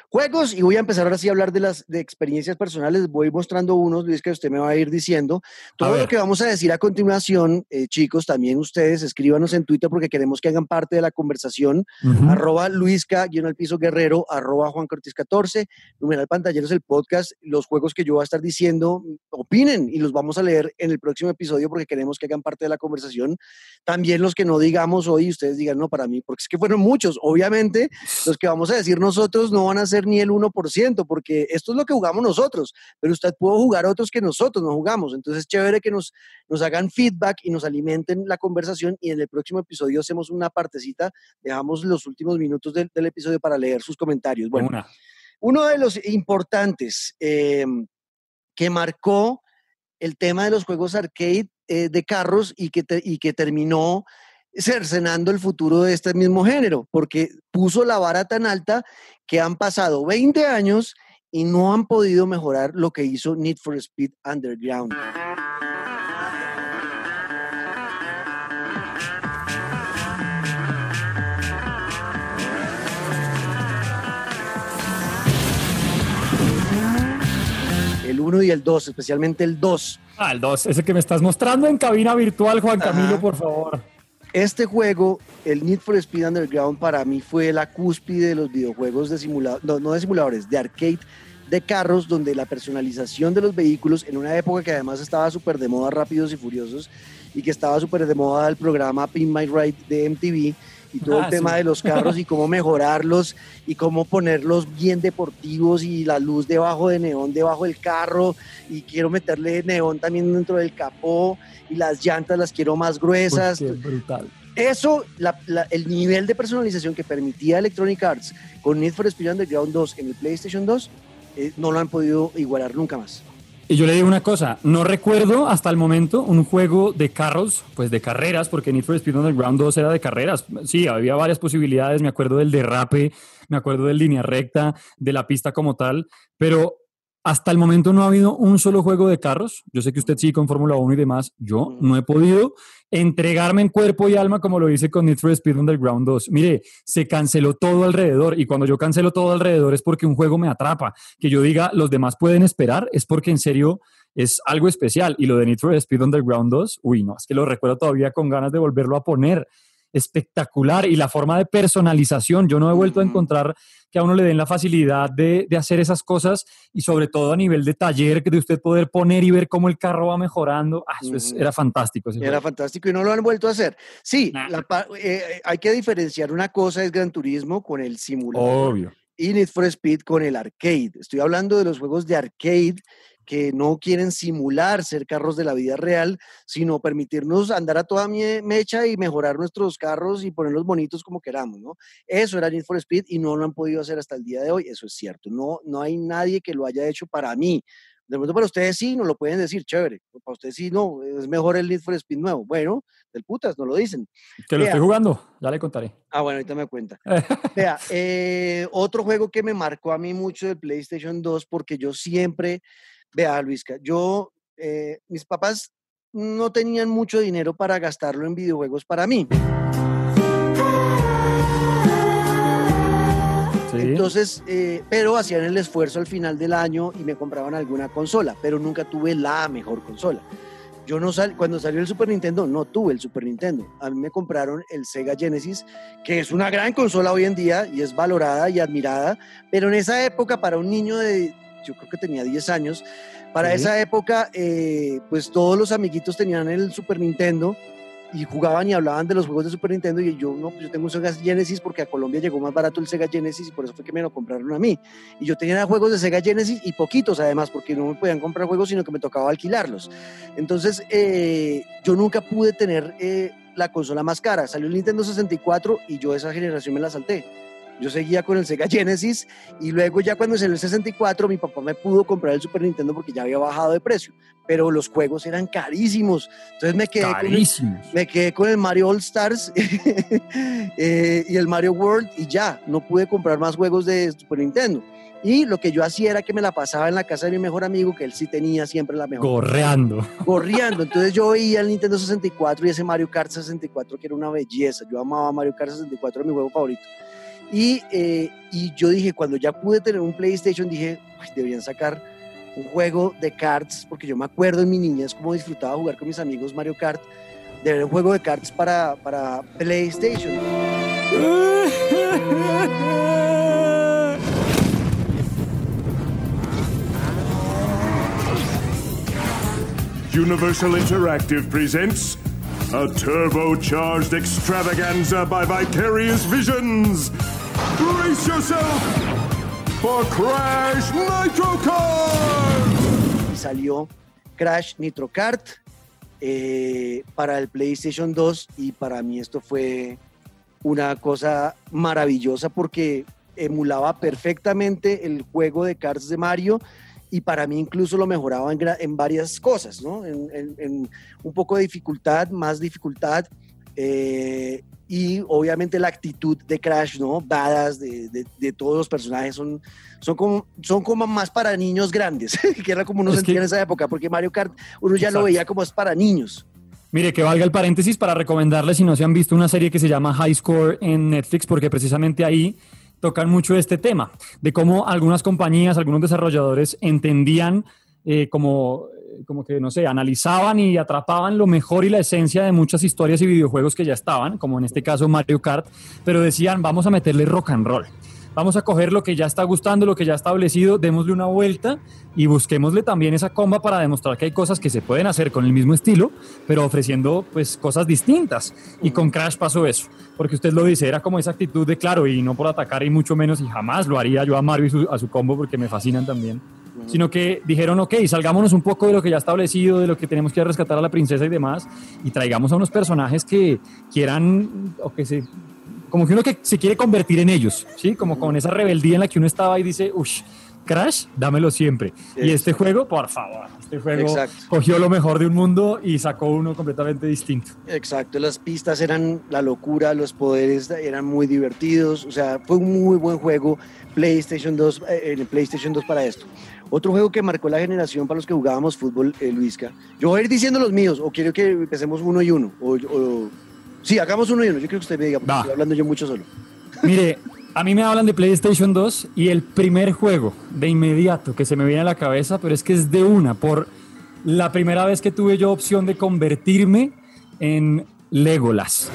Juegos, y voy a empezar ahora sí a hablar de las de experiencias personales, voy mostrando unos, Luis, que usted me va a ir diciendo. Todo lo que vamos a decir a continuación, eh, chicos, también ustedes, escríbanos en Twitter porque queremos que hagan parte de la conversación. Arroba Luisca, guion al piso guerrero, arroba Juan Cortés 14, numeral pantalleros el podcast, los juegos que yo voy a estar diciendo, opinen y los vamos a leer en el próximo episodio porque queremos que hagan parte de la conversación. También los que no digamos hoy, ustedes digan, no, para mí, porque es que fueron muchos. Obviamente, los que vamos a decir nosotros no van a ser ni el 1%, porque esto es lo que jugamos nosotros, pero usted puede jugar otros que nosotros no jugamos. Entonces, chévere que nos, nos hagan feedback y nos alimenten la conversación y en el próximo episodio hacemos una partecita, dejamos los últimos minutos del, episodio para leer sus comentarios. Bueno, uno de los importantes eh, que marcó el tema de los juegos arcade eh, de carros y que, y que terminó cercenando el futuro de este mismo género, porque puso la vara tan alta que han pasado 20 años y no han podido mejorar lo que hizo Need for Speed Underground. 1 y el 2, especialmente el 2. Ah, el 2, ese que me estás mostrando en cabina virtual, Juan Camilo, por favor. Este juego, el Need for Speed Underground, para mí fue la cúspide de los videojuegos de simuladores, no, no de simuladores, de arcade de carros, donde la personalización de los vehículos, en una época que además estaba súper de moda Rápidos y Furiosos, y que estaba súper de moda el programa Pin My Ride de MTV, y todo el ah, tema de los carros y cómo mejorarlos y cómo ponerlos bien deportivos y la luz debajo de neón debajo del carro y quiero meterle neón también dentro del capó y las llantas las quiero más gruesas. brutal. Eso, el nivel de personalización que permitía Electronic Arts con Need for Speed Underground 2 en el PlayStation 2, eh, no lo han podido igualar nunca más. Y yo le digo una cosa, no recuerdo hasta el momento un juego de carros, pues de carreras, porque Need for Speed Underground 2 era de carreras. Sí, había varias posibilidades, me acuerdo del derrape, me acuerdo del línea recta, de la pista como tal, pero hasta el momento no ha habido un solo juego de carros. Yo sé que usted sí con Fórmula 1 y demás. Yo no he podido entregarme en cuerpo y alma como lo hice con Need for Speed Underground 2. Mire, se canceló todo alrededor y cuando yo cancelo todo alrededor es porque un juego me atrapa. Que yo diga los demás pueden esperar es porque en serio es algo especial. Y lo de Need for Speed Underground 2, uy, no, es que lo recuerdo todavía con ganas de volverlo a poner espectacular y la forma de personalización. Yo no he vuelto a encontrar que a uno le den la facilidad de, hacer esas cosas y sobre todo a nivel de taller, de usted poder poner y ver cómo el carro va mejorando. Ah, eso era fantástico. Era fantástico y no lo han vuelto a hacer. Sí, eh, hay que diferenciar una cosa es Gran Turismo con el simulador. Obvio. Y Need for Speed con el arcade. Estoy hablando de los juegos de arcade que no quieren simular ser carros de la vida real, sino permitirnos andar a toda mecha y mejorar nuestros carros y ponerlos bonitos como queramos, ¿no? Eso era Need for Speed y no lo han podido hacer hasta el día de hoy, eso es cierto. No, no hay nadie que lo haya hecho para mí. De pronto para ustedes sí, no lo pueden decir, chévere. Para ustedes sí, no, es mejor el Need for Speed nuevo. Bueno, del putas, no lo dicen. Que lo estoy jugando, ya le contaré. Ah, bueno, ahorita me cuenta. Vea, eh, otro juego que me marcó a mí mucho del PlayStation 2, porque yo siempre Vea, Luisca, yo, eh, mis papás no tenían mucho dinero para gastarlo en videojuegos para mí. Entonces, eh, pero hacían el esfuerzo al final del año y me compraban alguna consola, pero nunca tuve la mejor consola. Yo no sal, cuando salió el Super Nintendo, no tuve el Super Nintendo. A mí me compraron el Sega Genesis, que es una gran consola hoy en día y es valorada y admirada, pero en esa época para un niño de yo creo que tenía 10 años. Para esa época, eh, pues todos los amiguitos tenían el Super Nintendo y jugaban y hablaban de los juegos de Super Nintendo y yo, no, pues yo tengo un Sega Genesis porque a Colombia llegó más barato el Sega Genesis y por eso fue que me lo compraron a mí. Y yo tenía juegos de Sega Genesis y poquitos además, porque no me podían comprar juegos, sino que me tocaba alquilarlos. Entonces, eh, yo nunca pude tener eh, la consola más cara. Salió el Nintendo 64 y yo esa generación me la salté yo seguía con el Sega Genesis y luego ya cuando salió el 64 mi papá me pudo comprar el Super Nintendo porque ya había bajado de precio, pero los juegos eran carísimos. Entonces me quedé, Con, el, me quedé con el Mario All Stars eh, y el Mario World y ya, no pude comprar más juegos de Super Nintendo. Y lo que yo hacía era que me la pasaba en la casa de mi mejor amigo, que él sí tenía siempre la mejor. Correando. Correando. Entonces yo veía el Nintendo 64 y ese Mario Kart 64 que era una belleza. Yo amaba Mario Kart 64, era mi juego favorito. Y, eh, y yo dije, cuando ya pude tener un PlayStation, dije, deberían sacar un juego de cards, porque yo me acuerdo en mi niñez cómo disfrutaba jugar con mis amigos Mario Kart, de ver un juego de cards para, para PlayStation. Universal Interactive presents a turbocharged extravaganza by Vicarious Visions. Brace yourself for Crash Nitro Kart. Salió Crash Nitro Kart eh, para el PlayStation 2 y para mí esto fue una cosa maravillosa porque emulaba perfectamente el juego de karts de Mario y para mí incluso lo mejoraba en, varias cosas, ¿no? En, un poco de dificultad, más dificultad, eh, y obviamente la actitud de Crash, ¿no? Badass de, de, todos los personajes son, son, como, son como más para niños grandes, que era como uno sentía en esa época, porque Mario Kart uno ya lo veía como es para niños. Mire, que valga el paréntesis para recomendarles si no se han visto una serie que se llama High Score en Netflix, porque precisamente ahí tocan mucho este tema, de cómo algunas compañías, algunos desarrolladores entendían eh, como como que, no sé, analizaban y atrapaban lo mejor y la esencia de muchas historias y videojuegos que ya estaban, como en este caso Mario Kart, pero decían, vamos a meterle rock and roll. Vamos a coger lo que ya está gustando, lo que ya establecido, démosle una vuelta y busquémosle también esa comba para demostrar que hay cosas que se pueden hacer con el mismo estilo, pero ofreciendo pues cosas distintas. Y con Crash pasó eso, porque usted lo dice, era como esa actitud de claro y no por atacar y mucho menos y jamás lo haría yo a Mario y a su combo porque me fascinan también sino que dijeron, ok, salgámonos un poco de lo que ya establecido, de lo que tenemos que rescatar a la princesa y demás, y traigamos a unos personajes que quieran, o que se, como que uno que se quiere convertir en ellos, ¿sí? Como con esa rebeldía en la que uno estaba y dice, uff, Crash, dámelo siempre. Y este juego, por favor, este juego cogió lo mejor de un mundo y sacó uno completamente distinto. Exacto, las pistas eran la locura, los poderes eran muy divertidos, o sea, fue un muy buen juego PlayStation 2, eh, en PlayStation 2 para esto. Otro juego que marcó la generación para los que jugábamos fútbol, eh, Luisca. Yo voy a ir diciendo los míos, o quiero que empecemos uno y uno. O, Sí, hagamos uno y uno. Yo creo que usted me diga, porque estoy hablando yo mucho solo. Mire, a mí me hablan de PlayStation 2 y el primer juego de inmediato que se me viene a la cabeza, pero es que es de una, por la primera vez que tuve yo opción de convertirme en Legolas.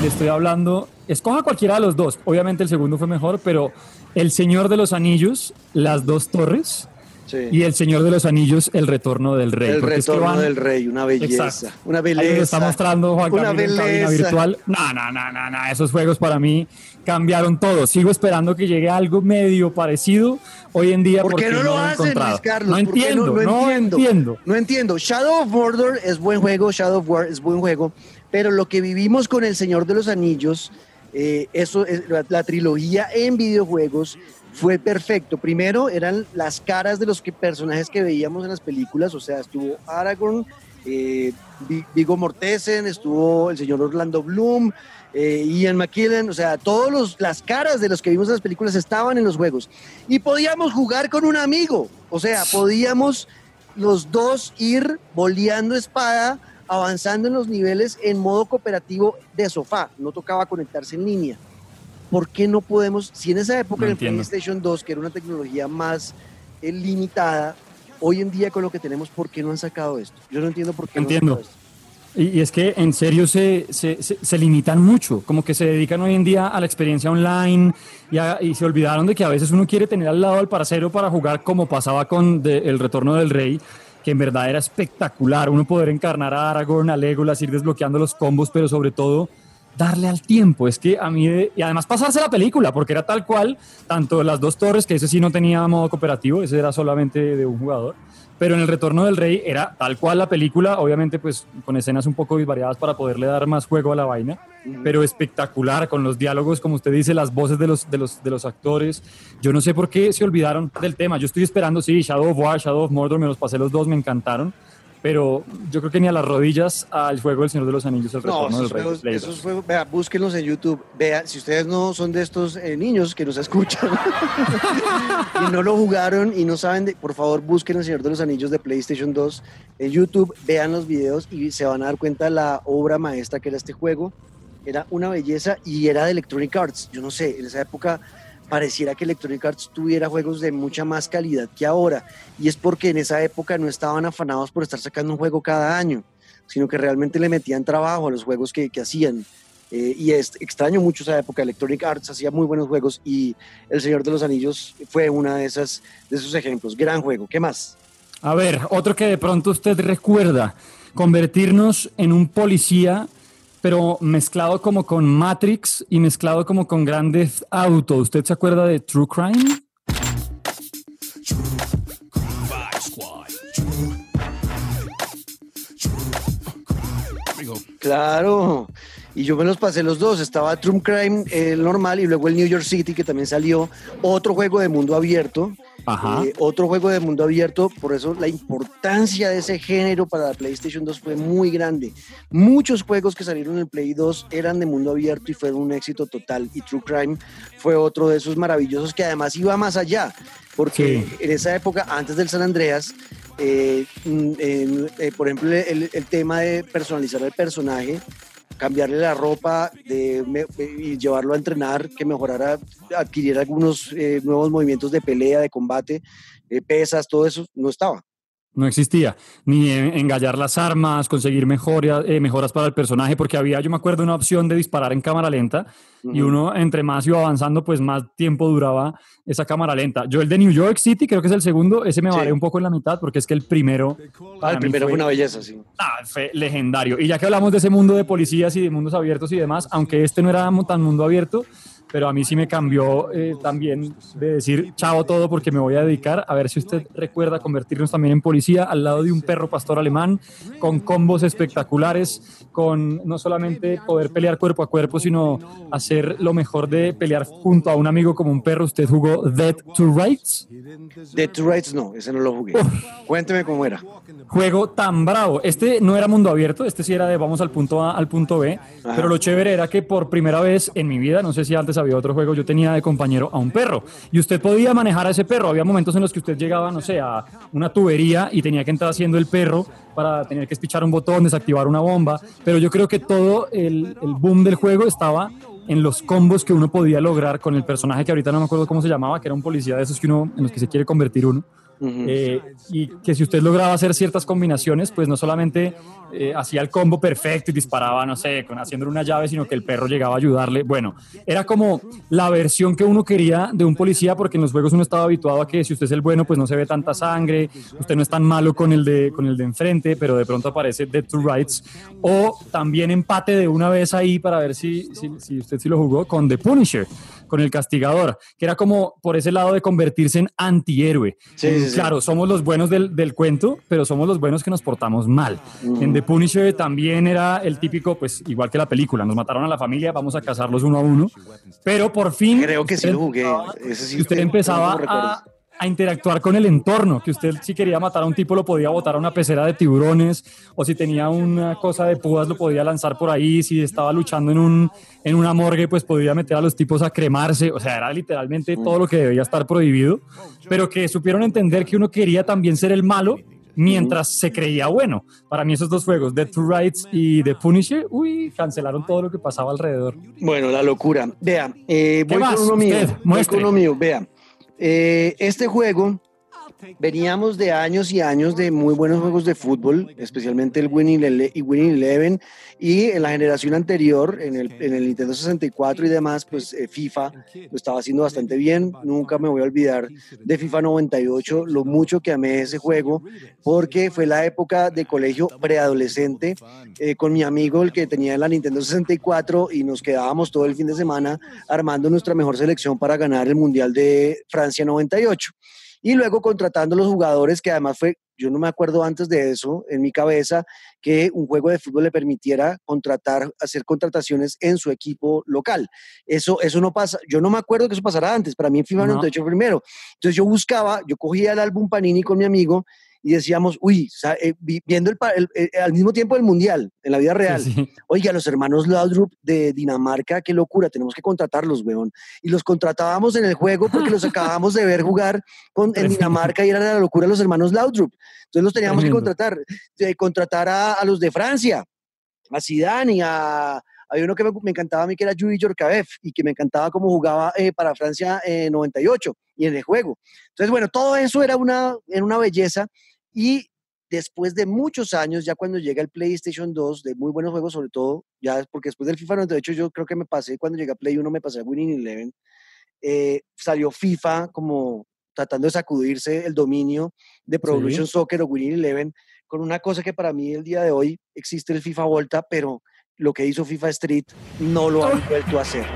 le estoy hablando, escoja cualquiera de los dos. Obviamente el segundo fue mejor, pero El Señor de los Anillos, Las Dos Torres. Y El Señor de los Anillos, El Retorno del Rey. El Retorno del Rey, una belleza. Una belleza. está mostrando Juan una belleza. virtual. No, no, no, no, no, esos juegos para mí cambiaron todo. Sigo esperando que llegue algo medio parecido hoy en día. ¿Por qué no lo, hacen, Luis Carlos? No entiendo, no, no, entiendo. No entiendo. Shadow of Mordor es buen juego, Shadow of War es buen juego, pero lo que vivimos con El Señor de los Anillos, eh, eso es, la, trilogía en videojuegos fue perfecto. Primero eran las caras de los que, personajes que veíamos en las películas, o sea, estuvo Aragorn, eh, Vigo Mortensen, estuvo el señor Orlando Bloom, eh, Ian McKellen, o sea, todas las caras de los que vimos en las películas estaban en los juegos. Y podíamos jugar con un amigo, o sea, podíamos los dos ir boleando espada avanzando en los niveles en modo cooperativo de sofá, no tocaba conectarse en línea. ¿Por qué no podemos, si en esa época en el PlayStation 2, que era una tecnología más eh, limitada, hoy en día con lo que tenemos, ¿por qué no han sacado esto? Yo no entiendo por qué entiendo. no han sacado esto. Y, y es que en serio se, se, se- se limitan mucho, como que se dedican hoy en día a la experiencia online y, a- y se olvidaron de que a veces uno quiere tener al lado al parcero para jugar como pasaba con de- El Retorno del Rey, que en verdad era espectacular, uno poder encarnar a Aragorn, a Legolas, ir desbloqueando los combos, pero sobre todo darle al tiempo. Es que a mí, de- y además pasarse la película, porque era tal cual, tanto las dos torres, que ese sí no tenía modo cooperativo, ese era solamente de un jugador, pero en el Retorno del Rey era tal cual la película, obviamente pues con escenas un poco disvariadas para poderle dar más juego a la vaina, pero espectacular, con los diálogos, como usted dice, las voces de los, de los, de los actores. Yo no sé por qué se olvidaron del tema. Yo estoy esperando, sí, Shadow of War, Shadow of Mordor, me los pasé los dos, me encantaron. Pero yo creo que ni a las rodillas al juego del Señor de los Anillos, el No, retorno del esos Rey. de juegos, esos 2. juegos, vea, búsquenlos en YouTube. Vea, si ustedes no son de estos eh, niños que nos escuchan y no lo jugaron y no saben, de, por favor busquen El Señor de los Anillos de PlayStation 2 en YouTube, vean los videos y se van a dar cuenta de la obra maestra que era este juego. Era una belleza y era de Electronic Arts. Yo no sé, en esa época pareciera que Electronic Arts tuviera juegos de mucha más calidad que ahora. Y es porque en esa época no estaban afanados por estar sacando un juego cada año, sino que realmente le metían trabajo a los juegos que, que hacían. Eh, y es, extraño mucho esa época. Electronic Arts hacía muy buenos juegos y El Señor de los Anillos fue una de, de esos ejemplos. Gran juego. ¿Qué más? A ver, otro que de pronto usted recuerda, convertirnos en un policía, pero mezclado como con Matrix y mezclado como con Grand Theft Auto. ¿Usted se acuerda de True Crime? Claro. Y yo me los pasé los dos. Estaba True Crime, el normal, y luego el New York City, que también salió. Otro juego de mundo abierto. Ajá. Eh, otro juego de mundo abierto, por eso la importancia de ese género para la PlayStation 2 fue muy grande. Muchos juegos que salieron en Play 2 eran de mundo abierto y fueron un éxito total. Y True Crime fue otro de esos maravillosos que además iba más allá, porque Sí. en esa época, antes del San Andreas, eh, mm, eh, eh, por ejemplo, el, el tema de personalizar el personaje, cambiarle la ropa de, me- y llevarlo a entrenar, que mejorara, adquirir algunos eh, nuevos movimientos de pelea, de combate, eh, pesas, todo eso no estaba. No existía. Ni en- engallar las armas, conseguir mejoras, eh, mejoras para el personaje, porque había, yo me acuerdo, una opción de disparar en cámara lenta y uno entre más iba avanzando, pues más tiempo duraba esa cámara lenta. Yo el de New York City, creo que es el segundo, ese me Sí. varé un poco en la mitad, porque es que el primero... Ah, el primero fue- fue una belleza, sí. Ah, fue legendario. Y ya que hablamos de ese mundo de policías y de mundos abiertos y demás, aunque este no era tan mundo abierto, pero a mí sí me cambió eh, también de decir chao todo porque me voy a dedicar a ver si usted recuerda convertirnos también en policía al lado de un perro pastor alemán con combos espectaculares, con no solamente poder pelear cuerpo a cuerpo, sino hacer lo mejor de pelear junto a un amigo como un perro. Usted jugó Dead to Rights. Dead to Rights no, ese no lo jugué. Cuénteme cómo era. Juego tan bravo. Este no era mundo abierto, este sí era de vamos al punto A al punto B, Ajá. pero lo chévere era que por primera vez en mi vida, no sé si antes había otro juego, yo tenía de compañero a un perro y usted podía manejar a ese perro. Había momentos en los que usted llegaba, no sé, a una tubería y tenía que entrar haciendo el perro para tener que espichar un botón, desactivar una bomba, pero yo creo que todo el, el boom del juego estaba en los combos que uno podía lograr con el personaje que ahorita no me acuerdo cómo se llamaba, que era un policía de esos que uno, en los que se quiere convertir uno. Eh, y que si usted lograba hacer ciertas combinaciones, pues no solamente eh, hacía el combo perfecto y disparaba, no sé, con, haciéndole una llave, sino que el perro llegaba a ayudarle. Bueno, era como la versión que uno quería de un policía, porque en los juegos uno estaba habituado a que si usted es el bueno, pues no se ve tanta sangre, usted no es tan malo con el de, con el de enfrente, pero de pronto aparece Dead to Rights. O también empate de una vez ahí para ver si, si, si usted sí lo jugó con The Punisher, con el castigador, que era como por ese lado de convertirse en antihéroe. Sí, sí, sí. Claro, somos los buenos del, del cuento, pero somos los buenos que nos portamos mal. En The Punisher también era el típico, pues igual que la película, nos mataron a la familia, vamos a cazarlos uno a uno, pero por fin... Creo que sí lo jugué. Ese sí usted empezaba tengo a. a interactuar con el entorno, que usted si quería matar a un tipo lo podía botar a una pecera de tiburones, o si tenía una cosa de púas lo podía lanzar por ahí, si estaba luchando en, un, en una morgue pues podía meter a los tipos a cremarse, o sea, era literalmente todo lo que debía estar prohibido, pero que supieron entender que uno quería también ser el malo mientras se creía bueno. Para mí esos dos juegos, Dead to Rights y The Punisher, uy, cancelaron todo lo que pasaba alrededor. Bueno, la locura. Vea, eh, ¿Qué voy más? con uno mío. Usted, voy muestre. con uno mío. Vea, eh, este juego veníamos de años y años de muy buenos juegos de fútbol, especialmente el Winning, Eleven, y en la generación anterior, en el, en el Nintendo 64 y demás, pues eh, FIFA lo estaba haciendo bastante bien. Nunca me voy a olvidar de FIFA 98, lo mucho que amé ese juego, porque fue la época de colegio preadolescente eh, con mi amigo, el que tenía la Nintendo 64, y nos quedábamos todo el fin de semana armando nuestra mejor selección para ganar el Mundial de Francia 98 y luego contratando los jugadores que además fue, yo no me acuerdo antes de eso en mi cabeza, que un juego de fútbol le permitiera contratar, hacer contrataciones en su equipo local. Eso, eso no pasa, yo no me acuerdo que eso pasara antes, para mí FIFA No. 98 primero. Entonces yo buscaba, yo cogía el álbum Panini con mi amigo y decíamos, uy, eh, vi- viendo el, el- eh, al mismo tiempo el Mundial, en la vida real, Sí, sí. Oiga, los hermanos Laudrup de Dinamarca, qué locura, tenemos que contratarlos, weón. Y los contratábamos en el juego porque los acabábamos de ver jugar con, en. Dinamarca y era la locura los hermanos Laudrup. Entonces los teníamos Tremendo. que contratar, de contratar a, a los de Francia, a Zidane y a... Había uno que me, me encantaba a mí que era Yuri Yorkaev y que me encantaba cómo jugaba eh, para Francia en 98 y en el juego. Entonces, bueno, todo eso era una, era una belleza y después de muchos años, ya cuando llega el PlayStation 2, de muy buenos juegos, sobre todo, ya porque después del FIFA 98 yo creo que me pasé, cuando llegué a Play 1 me pasé a Winning Eleven, eh, salió FIFA como tratando de sacudirse el dominio de Pro Sí. Evolution Soccer o Winning Eleven, con una cosa que para mí el día de hoy existe el FIFA Volta, pero lo que hizo FIFA Street no lo han vuelto a hacer.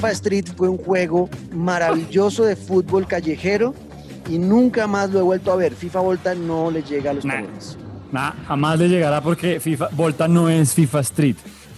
FIFA Street fue un juego maravilloso de fútbol callejero y nunca más lo he vuelto a ver. FIFA Volta no le llega a los Nah. talones. Nah, jamás le llegará porque FIFA, Volta no es FIFA Street.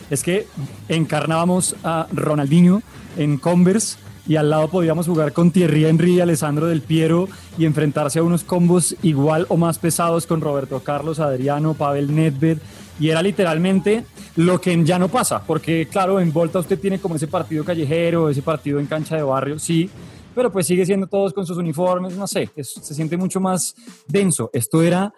Es que encarnábamos a Ronaldinho en Converse y al lado podíamos jugar con Thierry Henry y Alessandro Del Piero y enfrentarse a unos combos igual o más pesados con Roberto Carlos, Adriano, Pavel Nedved. Y era literalmente lo que ya no pasa, porque claro, en Volta usted tiene como ese partido callejero, ese partido en cancha de barrio, sí, pero pues sigue siendo todos con sus uniformes, no sé, se siente mucho más denso. Esto era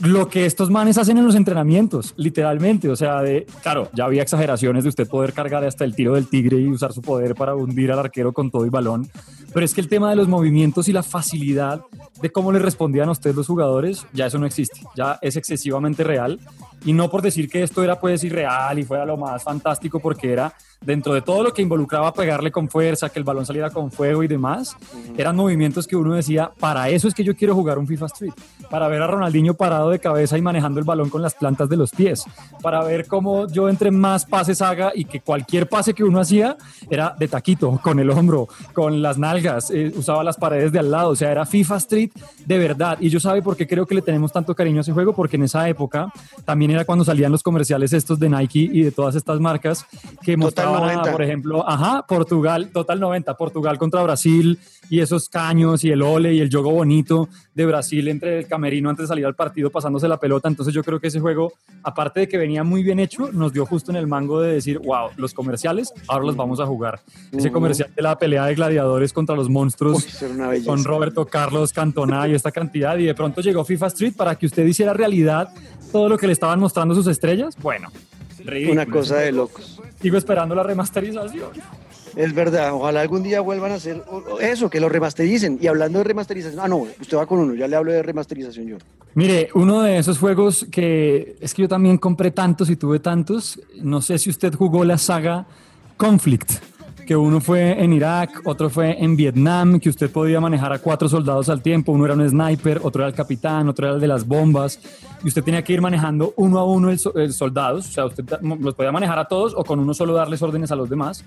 lo que estos manes hacen en los entrenamientos, literalmente. O sea, de, claro, ya había exageraciones de usted poder cargar hasta el tiro del tigre y usar su poder para hundir al arquero con todo y balón. Pero es que el tema de los movimientos y la facilidad de cómo le respondían a usted los jugadores, ya eso no existe. Ya es excesivamente real. Y no por decir que esto era pues irreal y fuera lo más fantástico, porque era dentro de todo lo que involucraba pegarle con fuerza, que el balón saliera con fuego y demás, eran movimientos que uno decía, para eso es que yo quiero jugar un FIFA Street, para ver a Ronaldinho parado de cabeza y manejando el balón con las plantas de los pies, para ver cómo yo entre más pases haga y que cualquier pase que uno hacía era de taquito, con el hombro, con las nalgas, eh, usaba las paredes de al lado, o sea, era FIFA Street de verdad. Y yo sabe por qué creo que le tenemos tanto cariño a ese juego, porque en esa época también era cuando salían los comerciales estos de Nike y de todas estas marcas que mostraban, a, 90. por ejemplo, ajá, Portugal, Total 90, Portugal contra Brasil y esos caños y el ole y el juego bonito de Brasil entre el camerino antes de salir al partido pasándose la pelota. Entonces yo creo que ese juego, aparte de que venía muy bien hecho, nos dio justo en el mango de decir, wow, los comerciales, ahora los vamos a jugar. Ese comercial de la pelea de gladiadores contra los monstruos Uy, con Roberto Carlos Cantona y esta cantidad y de pronto llegó FIFA Street para que usted hiciera realidad todo lo que le estaban mostrando sus estrellas. Bueno, ridículo. Una cosa de locos. Sigo esperando la remasterización. Es verdad, ojalá algún día vuelvan a hacer eso, que lo remastericen. Y hablando de remasterización, ah, no, usted va con uno, ya le hablo de remasterización yo. Mire, uno de esos juegos que es que yo también compré tantos y tuve tantos, no sé si usted jugó la saga Conflict, que uno fue en Irak, otro fue en Vietnam, que usted podía manejar a cuatro soldados al tiempo, uno era un sniper, otro era el capitán, otro era el de las bombas, y usted tenía que ir manejando uno a uno el, el soldados, o sea, usted los podía manejar a todos o con uno solo darles órdenes a los demás.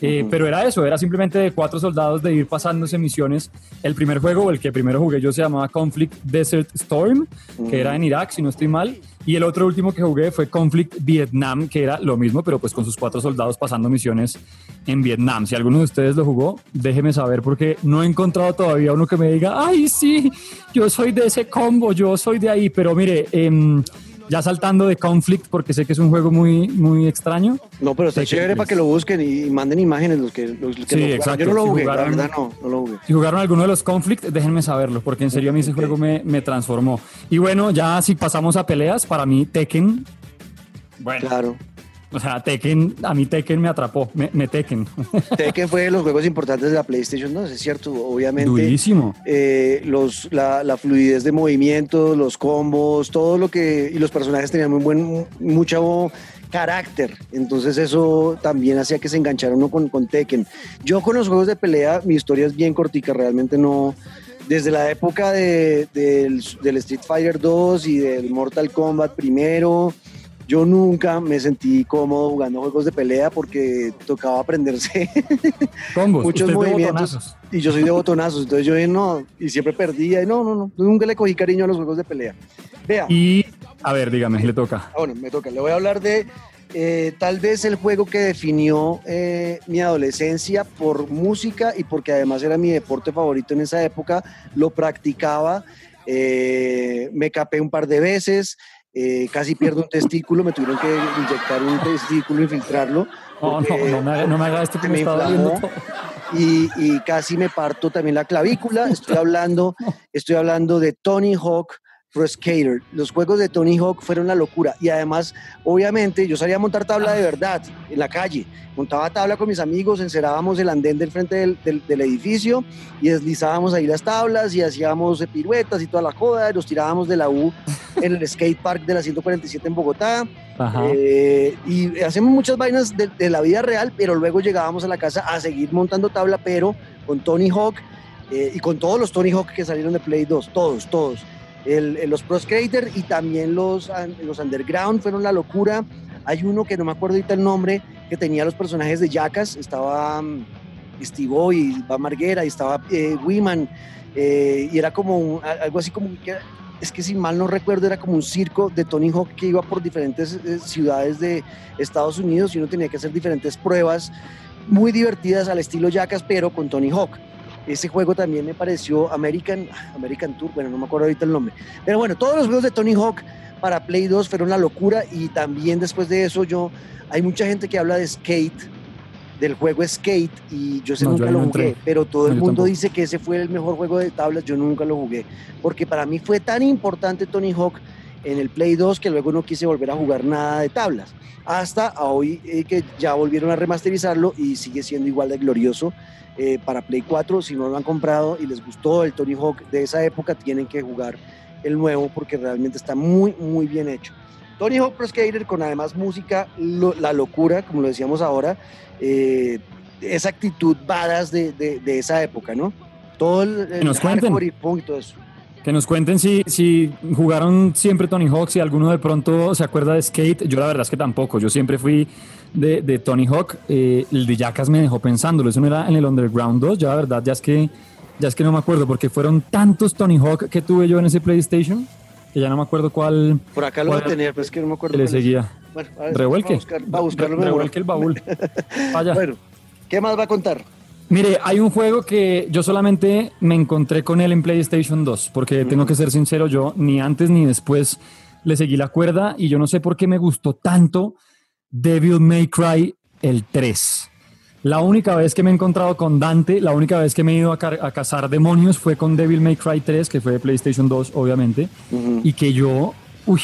Eh, Pero era eso, era simplemente de cuatro soldados de ir pasándose misiones. El primer juego, el que primero jugué yo, se llamaba Conflict Desert Storm, que era en Irak, si no estoy mal. Y el otro último que jugué fue Conflict Vietnam, que era lo mismo, pero pues con sus cuatro soldados pasando misiones en Vietnam. Si alguno de ustedes lo jugó, déjeme saber porque no he encontrado todavía uno que me diga, ay, sí, yo soy de ese combo, yo soy de ahí. Pero mire, em, ya saltando de Conflict, porque sé que es un juego muy, muy extraño. No, pero está chévere 3. para que lo busquen y manden imágenes los que, los que Sí, lo exacto. Yo no lo Si jugué, la jugaron- verdad no, no lo jugué. Si jugaron alguno de los Conflict, déjenme saberlo, porque en serio a mí ese juego me, me transformó. Y bueno, ya si pasamos a peleas, para mí Tekken. Bueno, Claro. O sea, Tekken, a mí Tekken me atrapó, me, me Tekken. Tekken fue de los juegos importantes de la PlayStation 2, es cierto, obviamente. Durísimo. eh, los, la, la fluidez de movimientos, los combos, todo lo que... Y los personajes tenían muy buen, mucho carácter. Entonces eso también hacía que se enganchara uno con, con Tekken. Yo con los juegos de pelea, mi historia es bien cortica, realmente no... Desde la época de- del, del Street Fighter 2 y del Mortal Kombat primero, yo nunca me sentí cómodo jugando juegos de pelea porque tocaba aprenderse Combos, muchos movimientos. botonazos. Y yo soy de botonazos, entonces yo dije, no, y siempre perdía, y no, no, no, nunca le cogí cariño a los juegos de pelea. Vea, Y, a ver, dígame, le toca. ah, bueno, me toca, le voy a hablar de eh, tal vez el juego que definió eh, mi adolescencia por música y porque además era mi deporte favorito en esa época, lo practicaba, eh, me capé un par de veces, eh, casi pierdo un testículo, me tuvieron que inyectar un testículo y filtrarlo. No, no, no me haga, no me haga esto que me me todo. y, y casi me parto también la clavícula. Estoy hablando, estoy hablando de Tony Hawk Pro Skater. Los juegos de Tony Hawk fueron la locura y además, obviamente, yo salía a montar tabla de verdad en la calle. Montaba tabla con mis amigos, encerábamos el andén del frente del, del- del edificio y deslizábamos ahí las tablas y hacíamos eh, piruetas y toda la joda. Y nos tirábamos de la U en el skate park de la 147 en Bogotá. Eh, y hacemos muchas vainas de, de la vida real, pero luego llegábamos a la casa a seguir montando tabla, pero con Tony Hawk eh, y con todos los Tony Hawk que salieron de Play 2, todos, todos. El- el- los Pro Skater y también los, los Underground fueron la locura. Hay uno que no me acuerdo ahorita el nombre, que tenía los personajes de Jackass, estaba mm, Steve y Iván Marguera y estaba eh, Wiman, eh, y era como un- algo así como que es que si mal no recuerdo era como un circo de Tony Hawk que iba por diferentes eh, ciudades de Estados Unidos y uno tenía que hacer diferentes pruebas muy divertidas al estilo Jackass pero con Tony Hawk. Ese juego también me pareció American, American Tour, bueno, no me acuerdo ahorita el nombre. Pero bueno, todos los juegos de Tony Hawk para Play 2 fueron la locura y también después de eso yo, hay mucha gente que habla de Skate, del juego Skate y yo ese No, yo nunca ahí lo no jugué, entré. pero todo No, el yo mundo tampoco. dice que ese fue el mejor juego de tablas, yo nunca lo jugué, porque para mí fue tan importante Tony Hawk en el Play 2 que luego no quise volver a jugar nada de tablas. Hasta hoy eh, que ya volvieron a remasterizarlo y sigue siendo igual de glorioso eh, para Play 4. Si no lo han comprado y les gustó el Tony Hawk de esa época, tienen que jugar el nuevo porque realmente está muy, muy bien hecho. Tony Hawk Pro Skater con además música, lo- la locura, como lo decíamos ahora, eh, esa actitud badass de, de- de esa época, ¿no? Todo el, el nos y punk todo eso. Que nos cuenten si, si jugaron siempre Tony Hawk, si alguno de pronto se acuerda de Skate. Yo la verdad es que tampoco. Yo siempre fui de, de Tony Hawk. Eh, el de Jackass me dejó pensándolo. Eso no era en el Underground 2. Ya la verdad, ya es que, ya es que no me acuerdo porque fueron tantos Tony Hawk que tuve yo en ese PlayStation que ya no me acuerdo cuál Por acá lo voy a ¿Cuál- tener, pero es que no me acuerdo. que le seguía. Bueno, a ver, Revuelque. Va a, buscar, va a Revuelque el baúl. Vaya. Bueno, ¿qué más va a contar? Mire, hay un juego que yo solamente me encontré con él en PlayStation 2, porque tengo que ser sincero, yo ni antes ni después le seguí la cuerda y yo no sé por qué me gustó tanto Devil May Cry el 3. La única vez que me he encontrado con Dante, la única vez que me he ido a, cazar demonios fue con Devil May Cry 3, que fue de PlayStation 2, obviamente, y que yo, uy,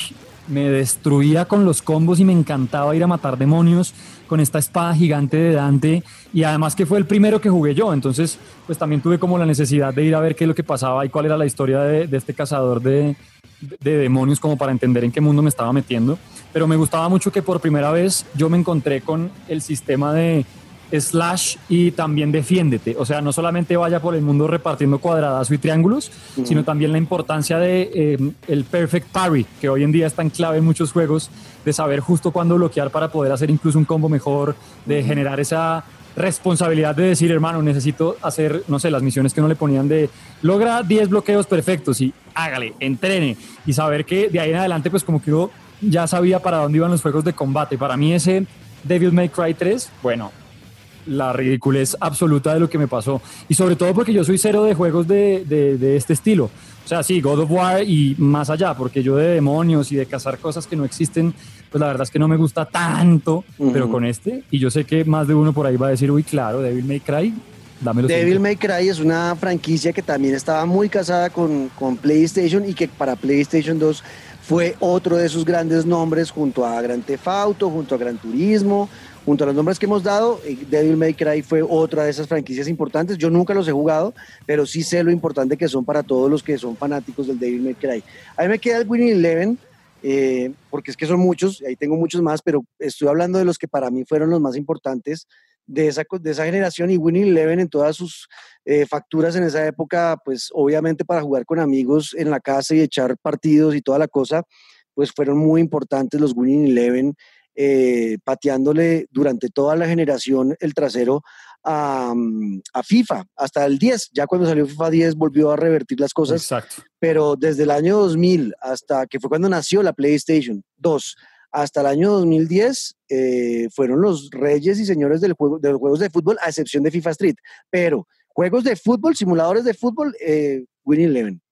me destruía con los combos y me encantaba ir a matar demonios con esta espada gigante de Dante y además que fue el primero que jugué yo, entonces pues también tuve como la necesidad de ir a ver qué es lo que pasaba y cuál era la historia de, de este cazador de, de demonios como para entender en qué mundo me estaba metiendo, pero me gustaba mucho que por primera vez yo me encontré con el sistema de slash y también defiéndete. O sea, no solamente vaya por el mundo repartiendo cuadradas y triángulos, sino también la importancia de eh, el perfect parry, que hoy en día está en clave en muchos juegos, de saber justo cuándo bloquear para poder hacer incluso un combo mejor, de generar esa responsabilidad de decir, hermano, necesito hacer, no sé, las misiones que no le ponían de logra 10 bloqueos perfectos y hágale, entrene y saber que de ahí en adelante pues como que uno ya sabía para dónde iban los juegos de combate. Para mí ese Devil May Cry 3, bueno, la ridiculez absoluta de lo que me pasó. Y sobre todo porque yo soy cero de juegos de, de, este estilo. O sea, sí, God of War y más allá, porque yo de demonios y de cazar cosas que no existen, pues la verdad es que no me gusta tanto, pero con este, y yo sé que más de uno por ahí va a decir, uy, claro, Devil May Cry, dámelo. Devil May Cry es una franquicia que también estaba muy casada con, con PlayStation y que para PlayStation 2 fue otro de sus grandes nombres junto a Gran Theft Auto, junto a Gran Turismo, junto a los nombres que hemos dado. Eh, Devil May Cry fue otra de esas franquicias importantes. Yo nunca los he jugado, pero sí sé lo importante que son para todos los que son fanáticos del Devil May Cry. A mí me queda el Winning Eleven, eh, porque es que son muchos, ahí tengo muchos más, pero estoy hablando de los que para mí fueron los más importantes de esa, de esa generación y Winning Eleven en todas sus eh, facturas en esa época, pues obviamente para jugar con amigos en la casa y echar partidos y toda la cosa, pues fueron muy importantes los Winning Eleven, eh, pateándole durante toda la generación el trasero a, mm, a, FIFA, hasta el 10. Ya cuando salió FIFA 10 volvió a revertir las cosas. Exacto. Pero desde el año 2000 hasta que fue cuando nació la PlayStation 2 hasta el año 2010 eh, fueron los reyes y señores del juego, de los juegos de fútbol, a excepción de FIFA Street. Pero juegos de fútbol, simuladores de fútbol, eh, Winning Eleven.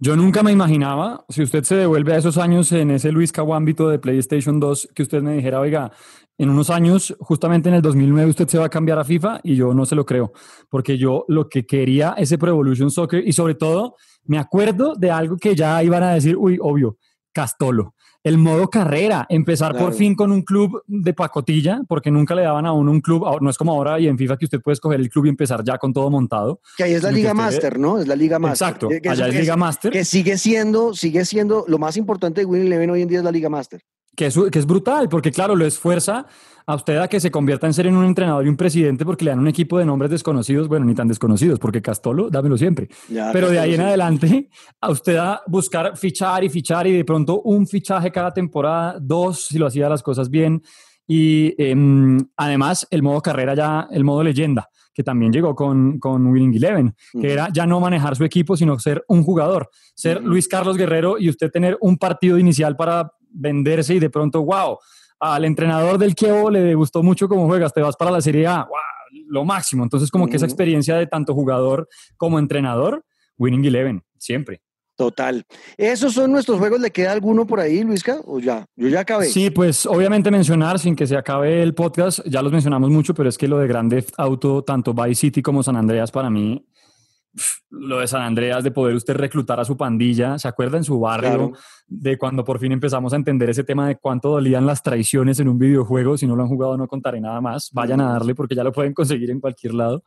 Yo nunca me imaginaba, si usted se devuelve a esos años en ese Luis Caguámbito de PlayStation 2, que usted me dijera, oiga, en unos años, justamente en el 2009, usted se va a cambiar a FIFA y yo no se lo creo, porque yo lo que quería ese Pro Evolution Soccer y sobre todo me acuerdo de algo que ya iban a decir, uy, obvio, Castolo el modo carrera, empezar por fin con un club de pacotilla, porque nunca le daban a uno un club, no es como ahora y en FIFA que usted puede escoger el club y empezar ya con todo montado. Que ahí es la Liga Master, ¿no? Es la Liga Master. Exacto, allá es Liga Master. Que sigue siendo, sigue siendo, lo más importante de Winning Eleven hoy en día es la Liga Master. Que es, que es brutal, porque claro, lo esfuerza a usted a que se convierta en ser en un entrenador y un presidente porque le dan un equipo de nombres desconocidos, bueno, ni tan desconocidos, porque Castolo, dámelo siempre. Pero de ahí en adelante, a usted a buscar fichar y fichar y de pronto un fichaje cada temporada, dos si lo hacía las cosas bien. Y em, además el modo carrera ya, el modo leyenda, que también llegó con, con Winning Eleven, que era ya no manejar su equipo, sino ser un jugador, ser Luis Carlos Guerrero y usted tener un partido inicial para venderse y de pronto, wow, al entrenador del Kievo le gustó mucho cómo juegas, te vas para la Serie A, lo máximo. Entonces, como que esa experiencia de tanto jugador como entrenador, Winning Eleven, siempre. Total. ¿Esos son nuestros juegos? ¿Le queda alguno por ahí, Luisca? ¿O ya? Yo ya acabé. Sí, pues obviamente mencionar, sin que se acabe el podcast, ya los mencionamos mucho, pero es que lo de Grande Auto, tanto Vice City como San Andreas, para mí lo de San Andreas, de poder usted reclutar a su pandilla, ¿se acuerda en su barrio de cuando por fin empezamos a entender ese tema de cuánto dolían las traiciones en un videojuego? Si no lo han jugado, no contaré nada más. Vayan a darle porque ya lo pueden conseguir en cualquier lado.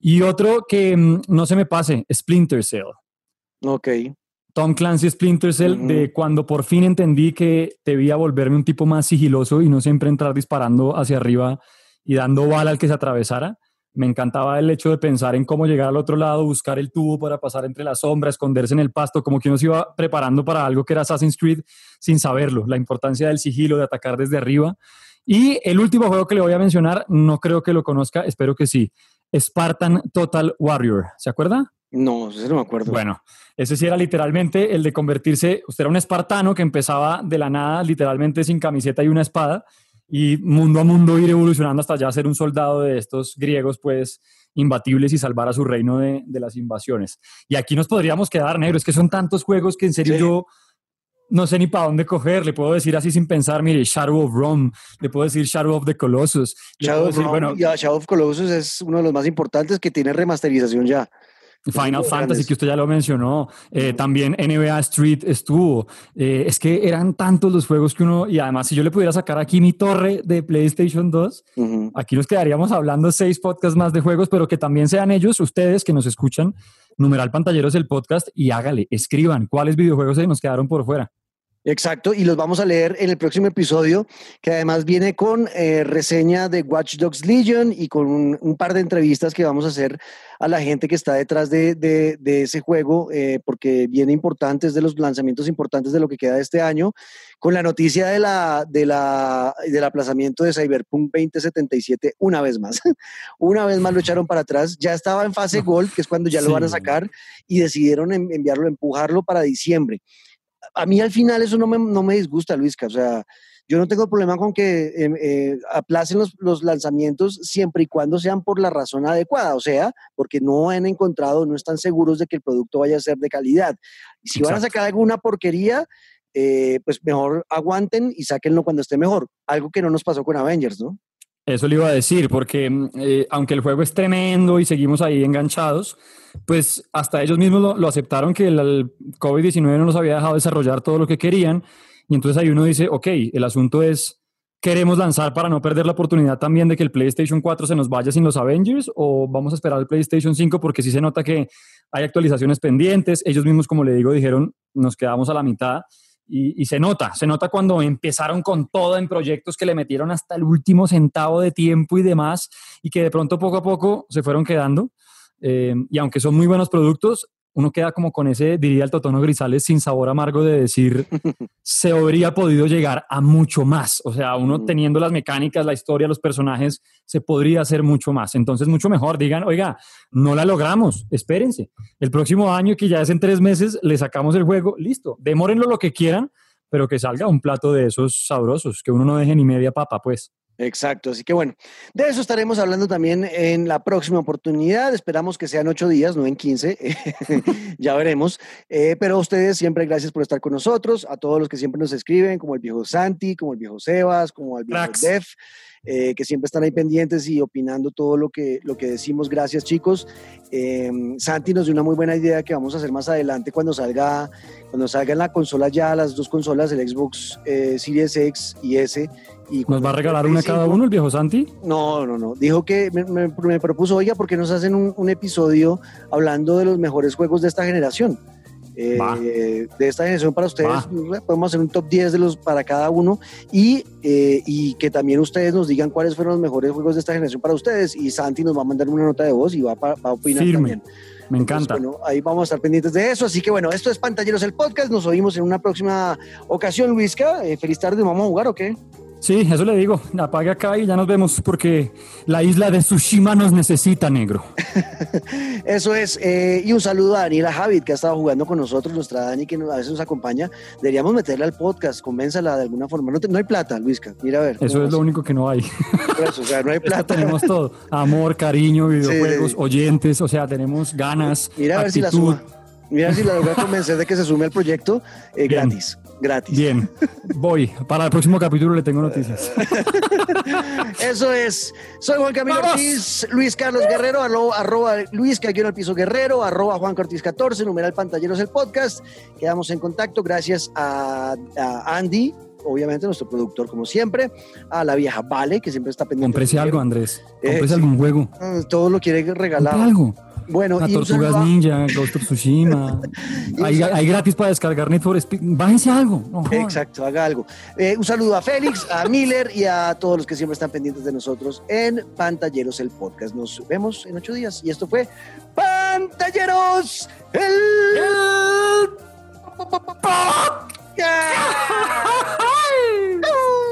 Y otro que mm, no se me pase, Splinter Cell. Ok. Tom Clancy Splinter Cell, de cuando por fin entendí que debía volverme un tipo más sigiloso y no siempre entrar disparando hacia arriba y dando bala al que se atravesara me encantaba el hecho de pensar en cómo llegar al otro lado, buscar el tubo para pasar entre las sombras, esconderse en el pasto, como que uno se iba preparando para algo que era Assassin's Creed sin saberlo, la importancia del sigilo, de atacar desde arriba. Y el último juego que le voy a mencionar, no creo que lo conozca, espero que sí, Spartan Total Warrior. ¿Se acuerda? No, ese no me acuerdo. Bueno, ese sí era literalmente el de convertirse, usted era un espartano que empezaba de la nada, literalmente sin camiseta y una espada, y mundo a mundo ir evolucionando hasta ya ser un soldado de estos griegos, pues imbatibles y salvar a su reino de, de las invasiones. Y aquí nos podríamos quedar, negro, es que son tantos juegos que en serio yo no sé ni para dónde coger. Le puedo decir así sin pensar, mire, Shadow of Rome, le puedo decir Shadow of the Colossus. Shadow, of, bueno, Shadow of Colossus es uno de los más importantes que tiene remasterización ya. Final Fantasy, que usted ya lo mencionó, eh, también NBA Street estuvo. Eh, es que eran tantos los juegos que uno, y además si yo le pudiera sacar aquí mi torre de PlayStation 2, aquí nos quedaríamos hablando seis podcasts más de juegos, pero que también sean ellos, ustedes que nos escuchan, numeral pantalleros el podcast y hágale, escriban cuáles videojuegos se nos quedaron por fuera. Exacto, y los vamos a leer en el próximo episodio, que además viene con eh, reseña de Watch Dogs Legion y con un, par de entrevistas que vamos a hacer a la gente que está detrás de, de, ese juego, eh, porque viene importantes de los lanzamientos importantes de lo que queda de este año, con la noticia de la, de la, del aplazamiento de Cyberpunk 2077 una vez más. una vez más lo echaron para atrás, ya estaba en fase Gold, que es cuando ya lo van a sacar, y decidieron enviarlo, empujarlo para diciembre a mí al final eso no me, no me disgusta, Luisca. O sea, Yo no tengo problema con que em, eh, aplacen los, los, lanzamientos siempre y cuando sean por la razón adecuada, o sea, porque no han encontrado, no están seguros de que el producto vaya a ser de calidad. Y si van a sacar alguna porquería, eh, pues mejor aguanten y sáquenlo cuando esté mejor. Algo que no nos pasó con Avengers, ¿no? Eso le iba a decir, porque mm, eh, aunque el juego es tremendo y seguimos ahí enganchados, pues hasta ellos mismos lo, aceptaron que el, COVID-19 no nos había dejado desarrollar todo lo que querían. Y entonces ahí uno dice, ok, el asunto es, ¿queremos lanzar para no perder la oportunidad también de que el PlayStation 4 se nos vaya sin los Avengers o vamos a esperar el PlayStation 5 porque sí se nota que hay actualizaciones pendientes? Ellos mismos, como le digo, dijeron, nos quedamos a la mitad. Y, se nota, se nota cuando empezaron con todo en proyectos que le metieron hasta el último centavo de tiempo y demás, y que de pronto poco a poco se fueron quedando. Eh, y aunque son muy buenos productos, uno queda como con ese, diría el Totono Grisales, sin sabor amargo de decir, se habría podido llegar a mucho más. O sea, uno mm. teniendo las mecánicas, la historia, los personajes, se podría hacer mucho más. Entonces, mucho mejor. Digan, oiga, no la logramos, espérense. El próximo año, que ya es en tres meses, le sacamos el juego, listo. Demórenlo lo que quieran, pero que salga un plato de esos sabrosos, que uno no deje ni media papa, pues. Exacto, así que bueno, de eso estaremos hablando también en la próxima oportunidad. Esperamos que sean ocho días, no en quince, ya veremos. Eh, pero a ustedes siempre gracias por estar con nosotros, a todos los que siempre nos escriben, como el viejo Santi, como el viejo Sebas, como el viejo Def. Eh, que siempre están ahí pendientes y opinando todo lo que, lo que decimos. Gracias, chicos. Em, Santi nos dio una muy buena idea que vamos a hacer más adelante cuando salga, cuando salgan la consola ya, las dos consolas, el Xbox eh, Series X y S. Y ¿Nos va a regalar una cada uno el viejo Santi? No, no, no. Dijo que me, propuso, oiga, ¿por qué nos hacen un, un episodio hablando de los mejores juegos de esta generación? Eh, de esta generación para ustedes. Podemos hacer un top 10 de los para cada uno y, eh, y, que también ustedes nos digan cuáles fueron los mejores juegos de esta generación para ustedes. Y Santi nos va a mandar una nota de voz y va, va a opinar también. Me encanta. bueno, ahí vamos a estar pendientes de eso. Así que bueno, esto es Pantalleros el podcast. Nos oímos en una próxima ocasión, Luisca. Eh, feliz tarde, ¿vamos a jugar o qué? Sí, eso le digo. Apague acá y ya nos vemos porque la isla de Tsushima nos necesita, negro. eso es. Eh, y un saludo a Daniela Javid, que ha estado jugando con nosotros, nuestra Dani, que a veces nos acompaña. Deberíamos meterla al podcast, convénzala de alguna forma. No, hay plata, Luisca. Mira a ver. Eso es lo único que no hay. o sea, no hay plata. tenemos todo. Amor, cariño, videojuegos, oyentes, o sea, tenemos ganas. Mira a ver si la suma. Mira si la logra convencer de que se sume al proyecto eh, gratis gratis. Bien, voy. Para el próximo capítulo le tengo noticias. Eso es. Soy Juan Camilo Ortiz, Luis Carlos Guerrero, arroba, Luis Caguero al piso Guerrero, arroba Juan Cortiz 14, numeral Pantalleros el podcast. Quedamos en contacto gracias a, Andy, obviamente nuestro productor como siempre, a la vieja Vale, que siempre está pendiente. Comprese algo, Andrés. Comprese algún juego. Ah, todo lo quiere regalar. algo. Bueno, a Tortugas Ninja, Ghost of Tsushima. hay, gratis para descargar Net for Bájense algo. Exacto, haga algo. Eh, un saludo a Félix, a Miller y a todos los que siempre están pendientes de nosotros en Pantalleros el Podcast. Nos vemos en ocho días. Y esto fue Pantalleros el, el... Podcast.